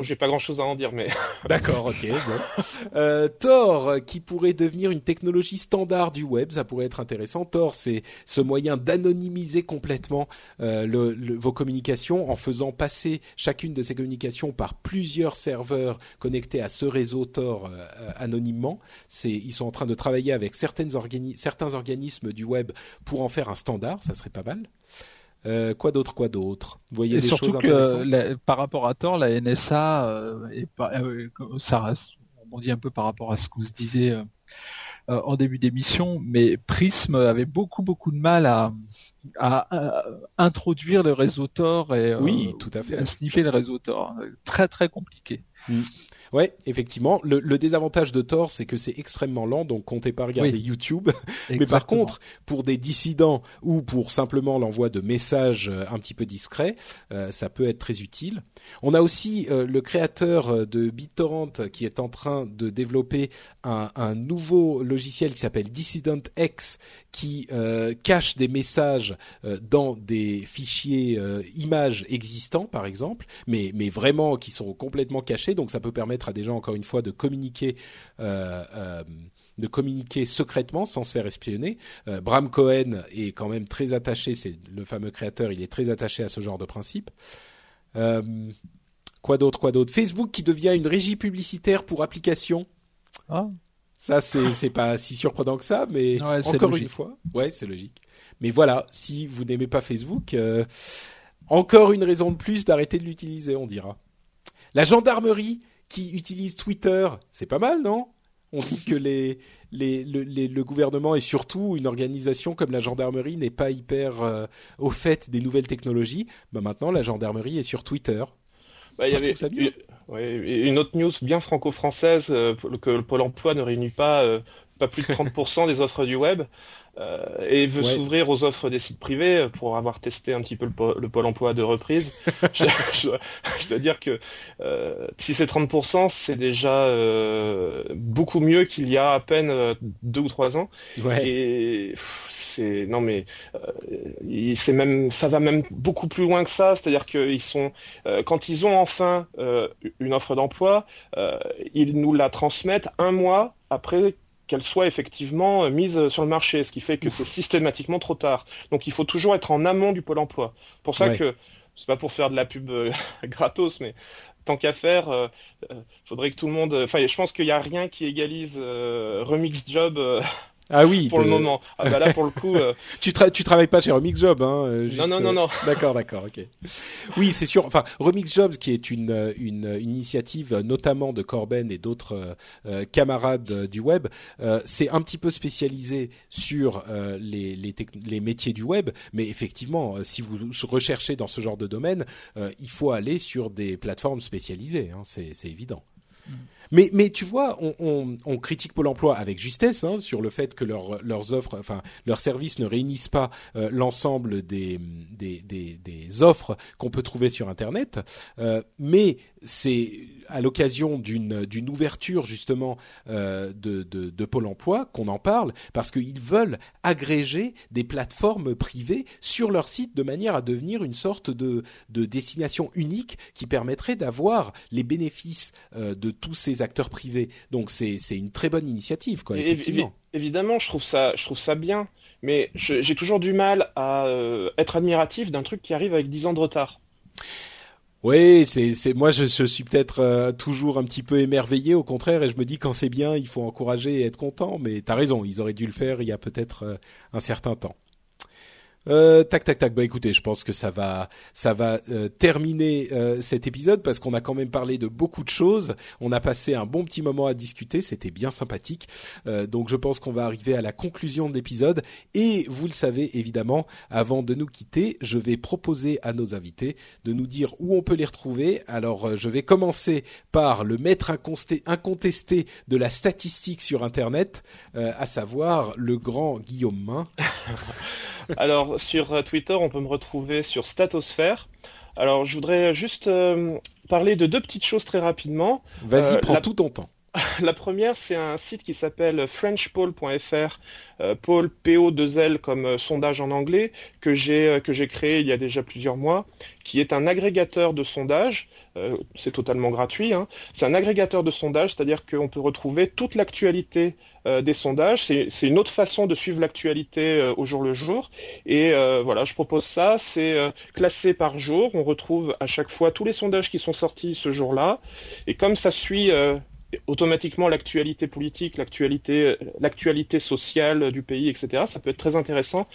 J'ai pas grand-chose à en dire, mais.
D'accord, ok. Bon. Thor qui pourrait devenir une technologie standard du web, ça pourrait être intéressant. Tor, c'est ce moyen d'anonymiser complètement le, le, vos communications en faisant passer chacune de ces communications par plusieurs serveurs connectés à ce réseau Tor euh, anonymement. C'est, ils sont en train de travailler avec certaines certains organismes du web pour en faire un standard. Ça serait pas mal. Euh, quoi d'autre, quoi d'autre?
Vous voyez des choses que par rapport à Tor, la NSA, euh, et, ça reste, on dit un peu par rapport à ce qu'on se disait en début d'émission, mais Prism avait beaucoup beaucoup de mal à, à, introduire le réseau Tor et
oui, tout à fait.
à sniffer le réseau Tor. Très très compliqué.
Mm. Ouais, effectivement. Le, le désavantage de Tor, c'est que c'est extrêmement lent, donc comptez pas regarder YouTube. Mais par contre, pour des dissidents ou pour simplement l'envoi de messages euh, un petit peu discrets, euh, ça peut être très utile. On a aussi euh, le créateur de BitTorrent qui est en train de développer un, un nouveau logiciel qui s'appelle Dissident X, qui cache des messages dans des fichiers images existants, par exemple, mais mais vraiment qui sont complètement cachés. Donc ça peut permettre à des gens, encore une fois, de communiquer. Euh, euh, de communiquer secrètement sans se faire espionner. Euh, Bram Cohen est quand même très attaché, c'est le fameux créateur, il est très attaché à ce genre de principe. quoi d'autre, quoi d'autre? Facebook qui devient une régie publicitaire pour applications. Ah. Ça, c'est pas si surprenant que ça, mais encore une fois, ouais, c'est logique. Mais voilà, si vous n'aimez pas Facebook, encore une raison de plus d'arrêter de l'utiliser, on dira. La gendarmerie qui utilisent Twitter, c'est pas mal, non? On dit que les, les, le, gouvernement et surtout une organisation comme la gendarmerie n'est pas hyper euh, au fait des nouvelles technologies. Bah maintenant, la gendarmerie est sur Twitter.
Bah, il y avait une, autre news bien franco-française euh, que le Pôle Emploi ne réunit pas euh, pas plus de 30% des offres du web. Euh, et veut s'ouvrir aux offres des sites privés euh, pour avoir testé un petit peu le, pôle emploi de reprise. je, dois dire que euh, si c'est 30%, c'est déjà beaucoup mieux qu'il y a à peine deux ou trois ans. Et c'est non mais c'est même ça va même beaucoup plus loin que ça. C'est-à-dire qu'ils sont quand ils ont enfin une offre d'emploi, ils nous la transmettent un mois après qu'elle soit effectivement euh, mise sur le marché, ce qui fait que c'est systématiquement trop tard. Donc il faut toujours être en amont du pôle emploi. Pour ça que c'est pas pour faire de la pub euh, gratos, mais tant qu'à faire, il euh, faudrait que tout le monde. Enfin, je pense qu'il n'y a rien qui égalise Remix Job
ah oui.
Pour le moment. Ah bah là pour le coup. Euh,
tu tu travailles pas chez Remix Job, hein euh,
juste... Non non non non.
D'accord d'accord ok. Oui c'est sûr. Enfin Remix Jobs qui est une euh, une, initiative notamment de Corben et d'autres camarades du web, c'est un petit peu spécialisé sur les les, les métiers du web, mais effectivement si vous recherchez dans ce genre de domaine, il faut aller sur des plateformes spécialisées. Hein, c'est c'est évident. Mm. Mais, tu vois, on, critique Pôle Emploi avec justesse hein, sur le fait que leur, leurs offres, enfin leurs services ne réunissent pas euh, l'ensemble des, offres qu'on peut trouver sur Internet. Euh, mais c'est à l'occasion d'une ouverture justement euh, de, Pôle Emploi qu'on en parle parce qu'ils veulent agréger des plateformes privées sur leur site de manière à devenir une sorte de, de destination unique qui permettrait d'avoir les bénéfices de tous ces acteurs privés. Donc c'est une très bonne initiative quoi. Effectivement.
Évidemment, je trouve ça je trouve ça bien, mais j'ai toujours du mal à être admiratif d'un truc qui arrive avec 10 ans de retard.
Oui, c'est moi je, je suis peut-être toujours un petit peu émerveillé au contraire et je me dis quand c'est bien il faut encourager et être content mais t'as raison ils auraient dû le faire il y a peut-être un certain temps. Euh, tac tac tac. Bah écoutez, je pense que ça va ça va euh, terminer euh, cet épisode parce qu'on a quand même parlé de beaucoup de choses. On a passé un bon petit moment à discuter, c'était bien sympathique. donc je pense qu'on va arriver à la conclusion de l'épisode et vous le savez évidemment, avant de nous quitter, je vais proposer à nos invités de nous dire où on peut les retrouver. Alors je vais commencer par le maître incontesté de la statistique sur internet, à savoir le grand Guillaume Main.
Alors sur euh, Twitter, on peut me retrouver sur Statosphère. Alors je voudrais juste euh, parler de deux petites choses très rapidement.
Vas-y, euh, prends tout ton temps.
La première, c'est un site qui s'appelle frenchpoll.fr, euh, Poll PO2L comme sondage en anglais, que j'ai que j'ai créé il y a déjà plusieurs mois, qui est un agrégateur de sondages. c'est totalement gratuit. Hein. C'est un agrégateur de sondages, c'est-à-dire qu'on peut retrouver toute l'actualité euh, des sondages. C'est une autre façon de suivre l'actualité euh, au jour le jour. Et euh, voilà, je propose ça. C'est classé par jour. On retrouve à chaque fois tous les sondages qui sont sortis ce jour-là. Et comme ça suit automatiquement l'actualité politique, l'actualité, l'actualité sociale du pays, etc. Ça peut être très intéressant.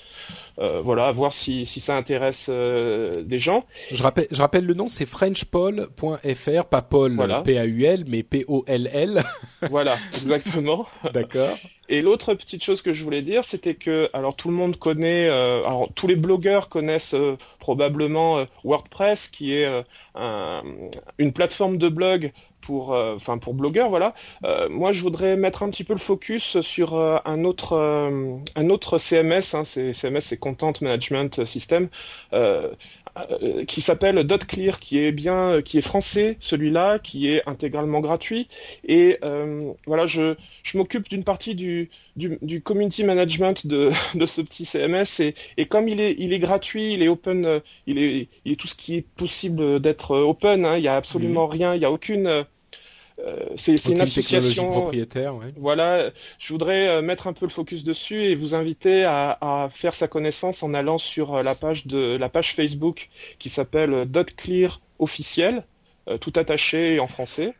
Euh, voilà, à voir si, si ça intéresse euh, des gens.
Je rappelle, je rappelle le nom, c'est frenchpoll.fr, pas Paul P-A-U-L, mais P-O-L-L.
voilà, exactement.
D'accord.
Et l'autre petite chose que je voulais dire, c'était que, alors tout le monde connaît, euh, alors tous les blogueurs connaissent probablement WordPress, qui est une plateforme de blog pour, euh, enfin pour blogueurs, voilà. Euh, moi, je voudrais mettre un petit peu le focus sur euh, un autre, un autre CMS. Hein, c'est CMS, c'est Content Management System. Qui s'appelle DotClear, qui est bien, qui est français, celui-là, qui est intégralement gratuit. Et voilà, je, je m'occupe d'une partie du, du, du, community management de, de ce petit CMS. Et, et, comme il est, il est gratuit, il est open, il est, il est tout ce qui est possible d'être open. Hein, il n'y a absolument rien, il n'y a aucune
euh, c'est une association propriétaire.
Voilà, je voudrais euh, mettre un peu le focus dessus et vous inviter à, faire sa connaissance en allant sur euh, la page de la page Facebook qui s'appelle DotClear officiel, tout attaché en français.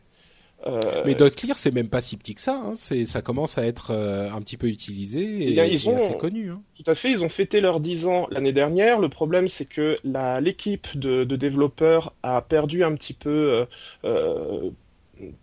Mais DotClear, c'est même pas si petit que ça. Hein. C'est, ça commence à être un petit peu utilisé et,
eh ils ont,
assez connu. Hein.
Tout à fait. Ils ont fêté leurs 10 ans l'année dernière. Le problème, c'est que l'équipe de, développeurs a perdu un petit peu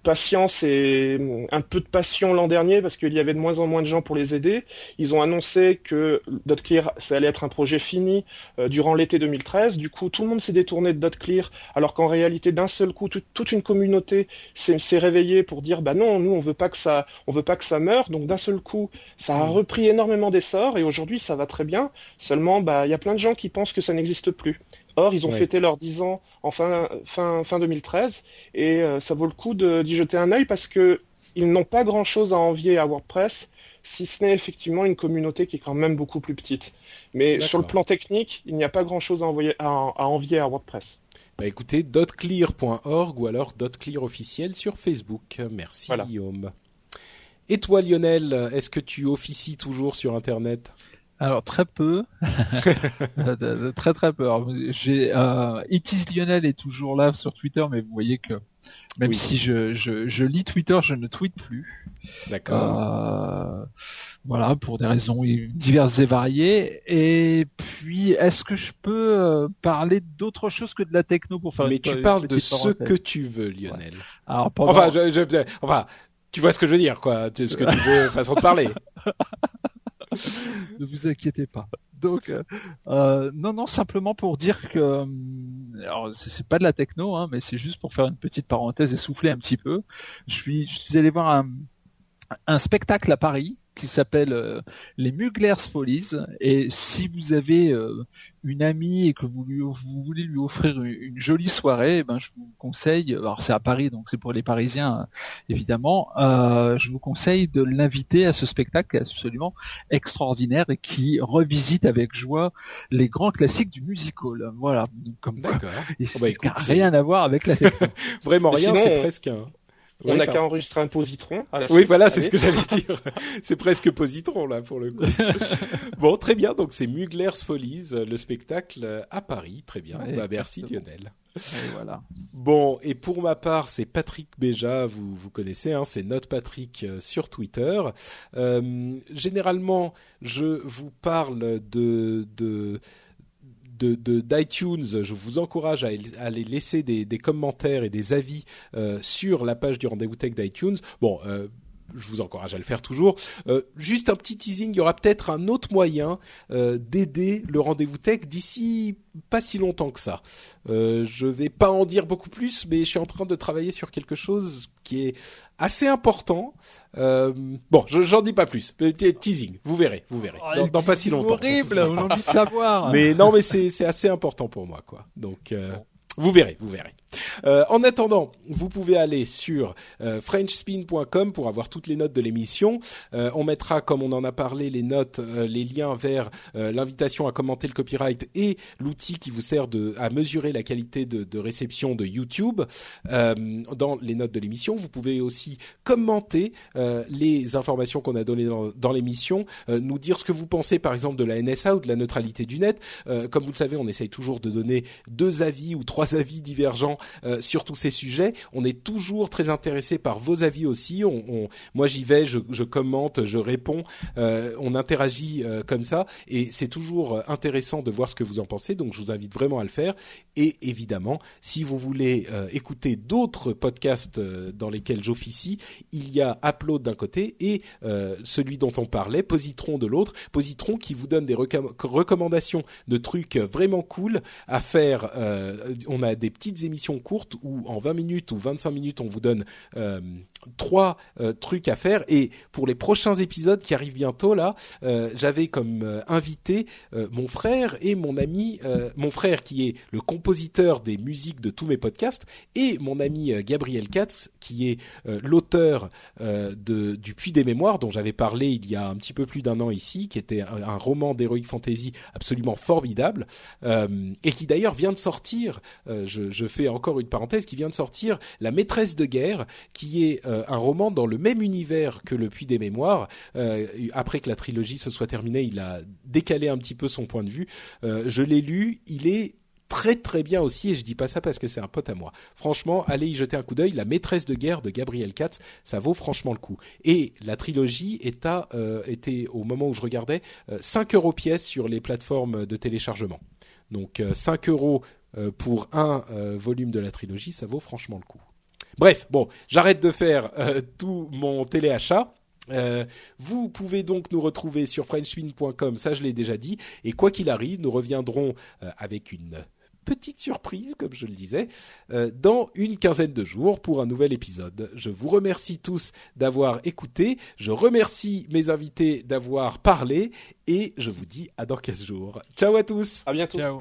patience et un peu de passion l'an dernier parce qu'il y avait de moins en moins de gens pour les aider. Ils ont annoncé que DotClear, ça allait être un projet fini euh, durant l'été 2013. Du coup, tout le monde s'est détourné de DotClear alors qu'en réalité, d'un seul coup, toute une communauté s'est réveillée pour dire bah non, nous on veut pas que ça, on veut pas que ça meure. Donc d'un seul coup, ça a mmh. repris énormément d'essor et aujourd'hui ça va très bien. Seulement, bah il y a plein de gens qui pensent que ça n'existe plus. Or, ils ont fêté leurs 10 ans en fin, fin, fin 2013 et euh, ça vaut le coup d'y jeter un œil parce que ils n'ont pas grand-chose à envier à WordPress, si ce n'est effectivement une communauté qui est quand même beaucoup plus petite. Mais sur le plan technique, il n'y a pas grand-chose à, à, envier à WordPress.
Bah écoutez, dotclear.org ou alors dotclear officiel sur Facebook. Merci Guillaume. Et toi Lionel, est-ce que tu officies toujours sur Internet?
Alors très peu, euh, très très peu. J'ai euh, Itis Lionel est toujours là sur Twitter, mais vous voyez que même si je, je, je, lis Twitter, je ne tweete plus.
D'accord.
Euh, voilà, pour des raisons diverses et variées. Et puis, est-ce que je peux euh, parler d'autre chose que de la techno pour faire
Mais tu parles de ce que tu veux, Lionel.
Alors,
enfin, je, enfin, tu vois ce que je veux dire, quoi. Ce que tu veux, façon de parler.
Ne vous inquiétez pas. Donc, euh, euh, non, non, simplement pour dire que, euh, alors c'est pas de la techno, hein, mais c'est juste pour faire une petite parenthèse et souffler un petit peu. Je suis, je allé voir un spectacle à Paris qui s'appelle euh, les Muglers Police. Et si vous avez euh, une amie et que vous, lui, vous voulez lui offrir une, jolie soirée, eh ben je vous conseille. Alors c'est à Paris, donc c'est pour les Parisiens évidemment. Euh, je vous conseille de l'inviter à ce spectacle absolument extraordinaire et qui revisite avec joie les grands classiques du musical. Voilà.
D'accord.
Oh bah, rien à voir avec la.
Vraiment rien, c'est presque un
On n'a qu'à enregistrer un positron. À la
oui, voilà, c'est ce que j'allais dire. c'est presque positron là pour le coup. bon, très bien. Donc c'est Mugler's Follies, le spectacle à Paris. Très bien. bah, merci Lionel.
Et voilà.
Bon, et pour ma part, c'est Patrick Béja, vous vous connaissez, hein, c'est Note Patrick euh, sur Twitter. Euh, généralement, je vous parle de, de de d'iTunes, je vous encourage à, aller laisser des, commentaires et des avis euh, sur la page du rendez-vous tech d'iTunes. Bon, euh, je vous encourage à le faire toujours. Euh, juste un petit teasing, il y aura peut-être un autre moyen d'aider le rendez-vous tech d'ici pas si longtemps que ça. Je vais pas en dire beaucoup plus, mais je suis en train de travailler sur quelque chose qui est assez important. Euh, bon, j'en dis pas plus. Teasing, vous verrez, vous verrez.
Oh,
dans, pas si longtemps.
Horrible, on a envie de savoir.
Mais non, mais c'est assez important pour moi, quoi. Donc. Euh, vous verrez, vous verrez. Euh, en attendant, vous pouvez aller sur euh, frenchspin.com pour avoir toutes les notes de l'émission. Euh, on mettra, comme on en a parlé, les notes, euh, les liens vers euh, l'invitation à commenter le copyright et l'outil qui vous sert de, à mesurer la qualité de, de réception de YouTube dans les notes de l'émission. Vous pouvez aussi commenter les informations qu'on a données dans, dans l'émission, nous dire ce que vous pensez, par exemple, de la NSA ou de la neutralité du net. comme vous le savez, on essaye toujours de donner deux avis ou trois avis divergents euh, sur tous ces sujets. On est toujours très intéressé par vos avis aussi. On, on moi, j'y vais, je, je, commente, je réponds, euh, on interagit euh, comme ça, et c'est toujours intéressant de voir ce que vous en pensez. Donc, je vous invite vraiment à le faire. Et évidemment, si vous voulez euh, écouter d'autres podcasts dans lesquels j'officie, il y a Upload d'un côté et celui dont on parlait, Positron de l'autre. Positron qui vous donne des recommandations de trucs vraiment cool à faire. On a des petites émissions courtes où en 20 minutes ou 25 minutes, on vous donne euh, trois euh, trucs à faire. Et pour les prochains épisodes qui arrivent bientôt, là, euh, j'avais comme invité mon frère et mon ami, mon frère qui est le compositeur des musiques de tous mes podcasts, et mon ami Gabriel Katz qui est l'auteur de du Puits des Mémoires dont j'avais parlé il y a un petit peu plus d'un an ici, qui était un, un roman d'heroic fantasy absolument formidable et qui d'ailleurs vient de sortir. Je, je, fais encore une parenthèse, qui vient de sortir La Maîtresse de guerre, qui est euh, un roman dans le même univers que Le Puits des Mémoires. Euh, après que la trilogie se soit terminée, il a décalé un petit peu son point de vue. Euh, je l'ai lu, il est très très bien aussi et je dis pas ça parce que c'est un pote à moi. Franchement, allez y jeter un coup d'œil. La maîtresse de guerre de Gabriel Katz, ça vaut franchement le coup. Et la trilogie euh, était au moment où je regardais euh, 5 euros pièce sur les plateformes de téléchargement. Donc euh, 5 euros pour un volume de la trilogie, ça vaut franchement le coup. Bref, bon, j'arrête de faire euh, tout mon téléachat. Euh, vous pouvez donc nous retrouver sur frenchwin.com, ça je l'ai déjà dit, et quoi qu'il arrive, nous reviendrons euh, avec une petite surprise, comme je le disais, euh, dans une quinzaine de jours pour un nouvel épisode. Je vous remercie tous d'avoir écouté, je remercie mes invités d'avoir parlé, et je vous dis à dans 15 jours. Ciao à tous
À bientôt
Ciao.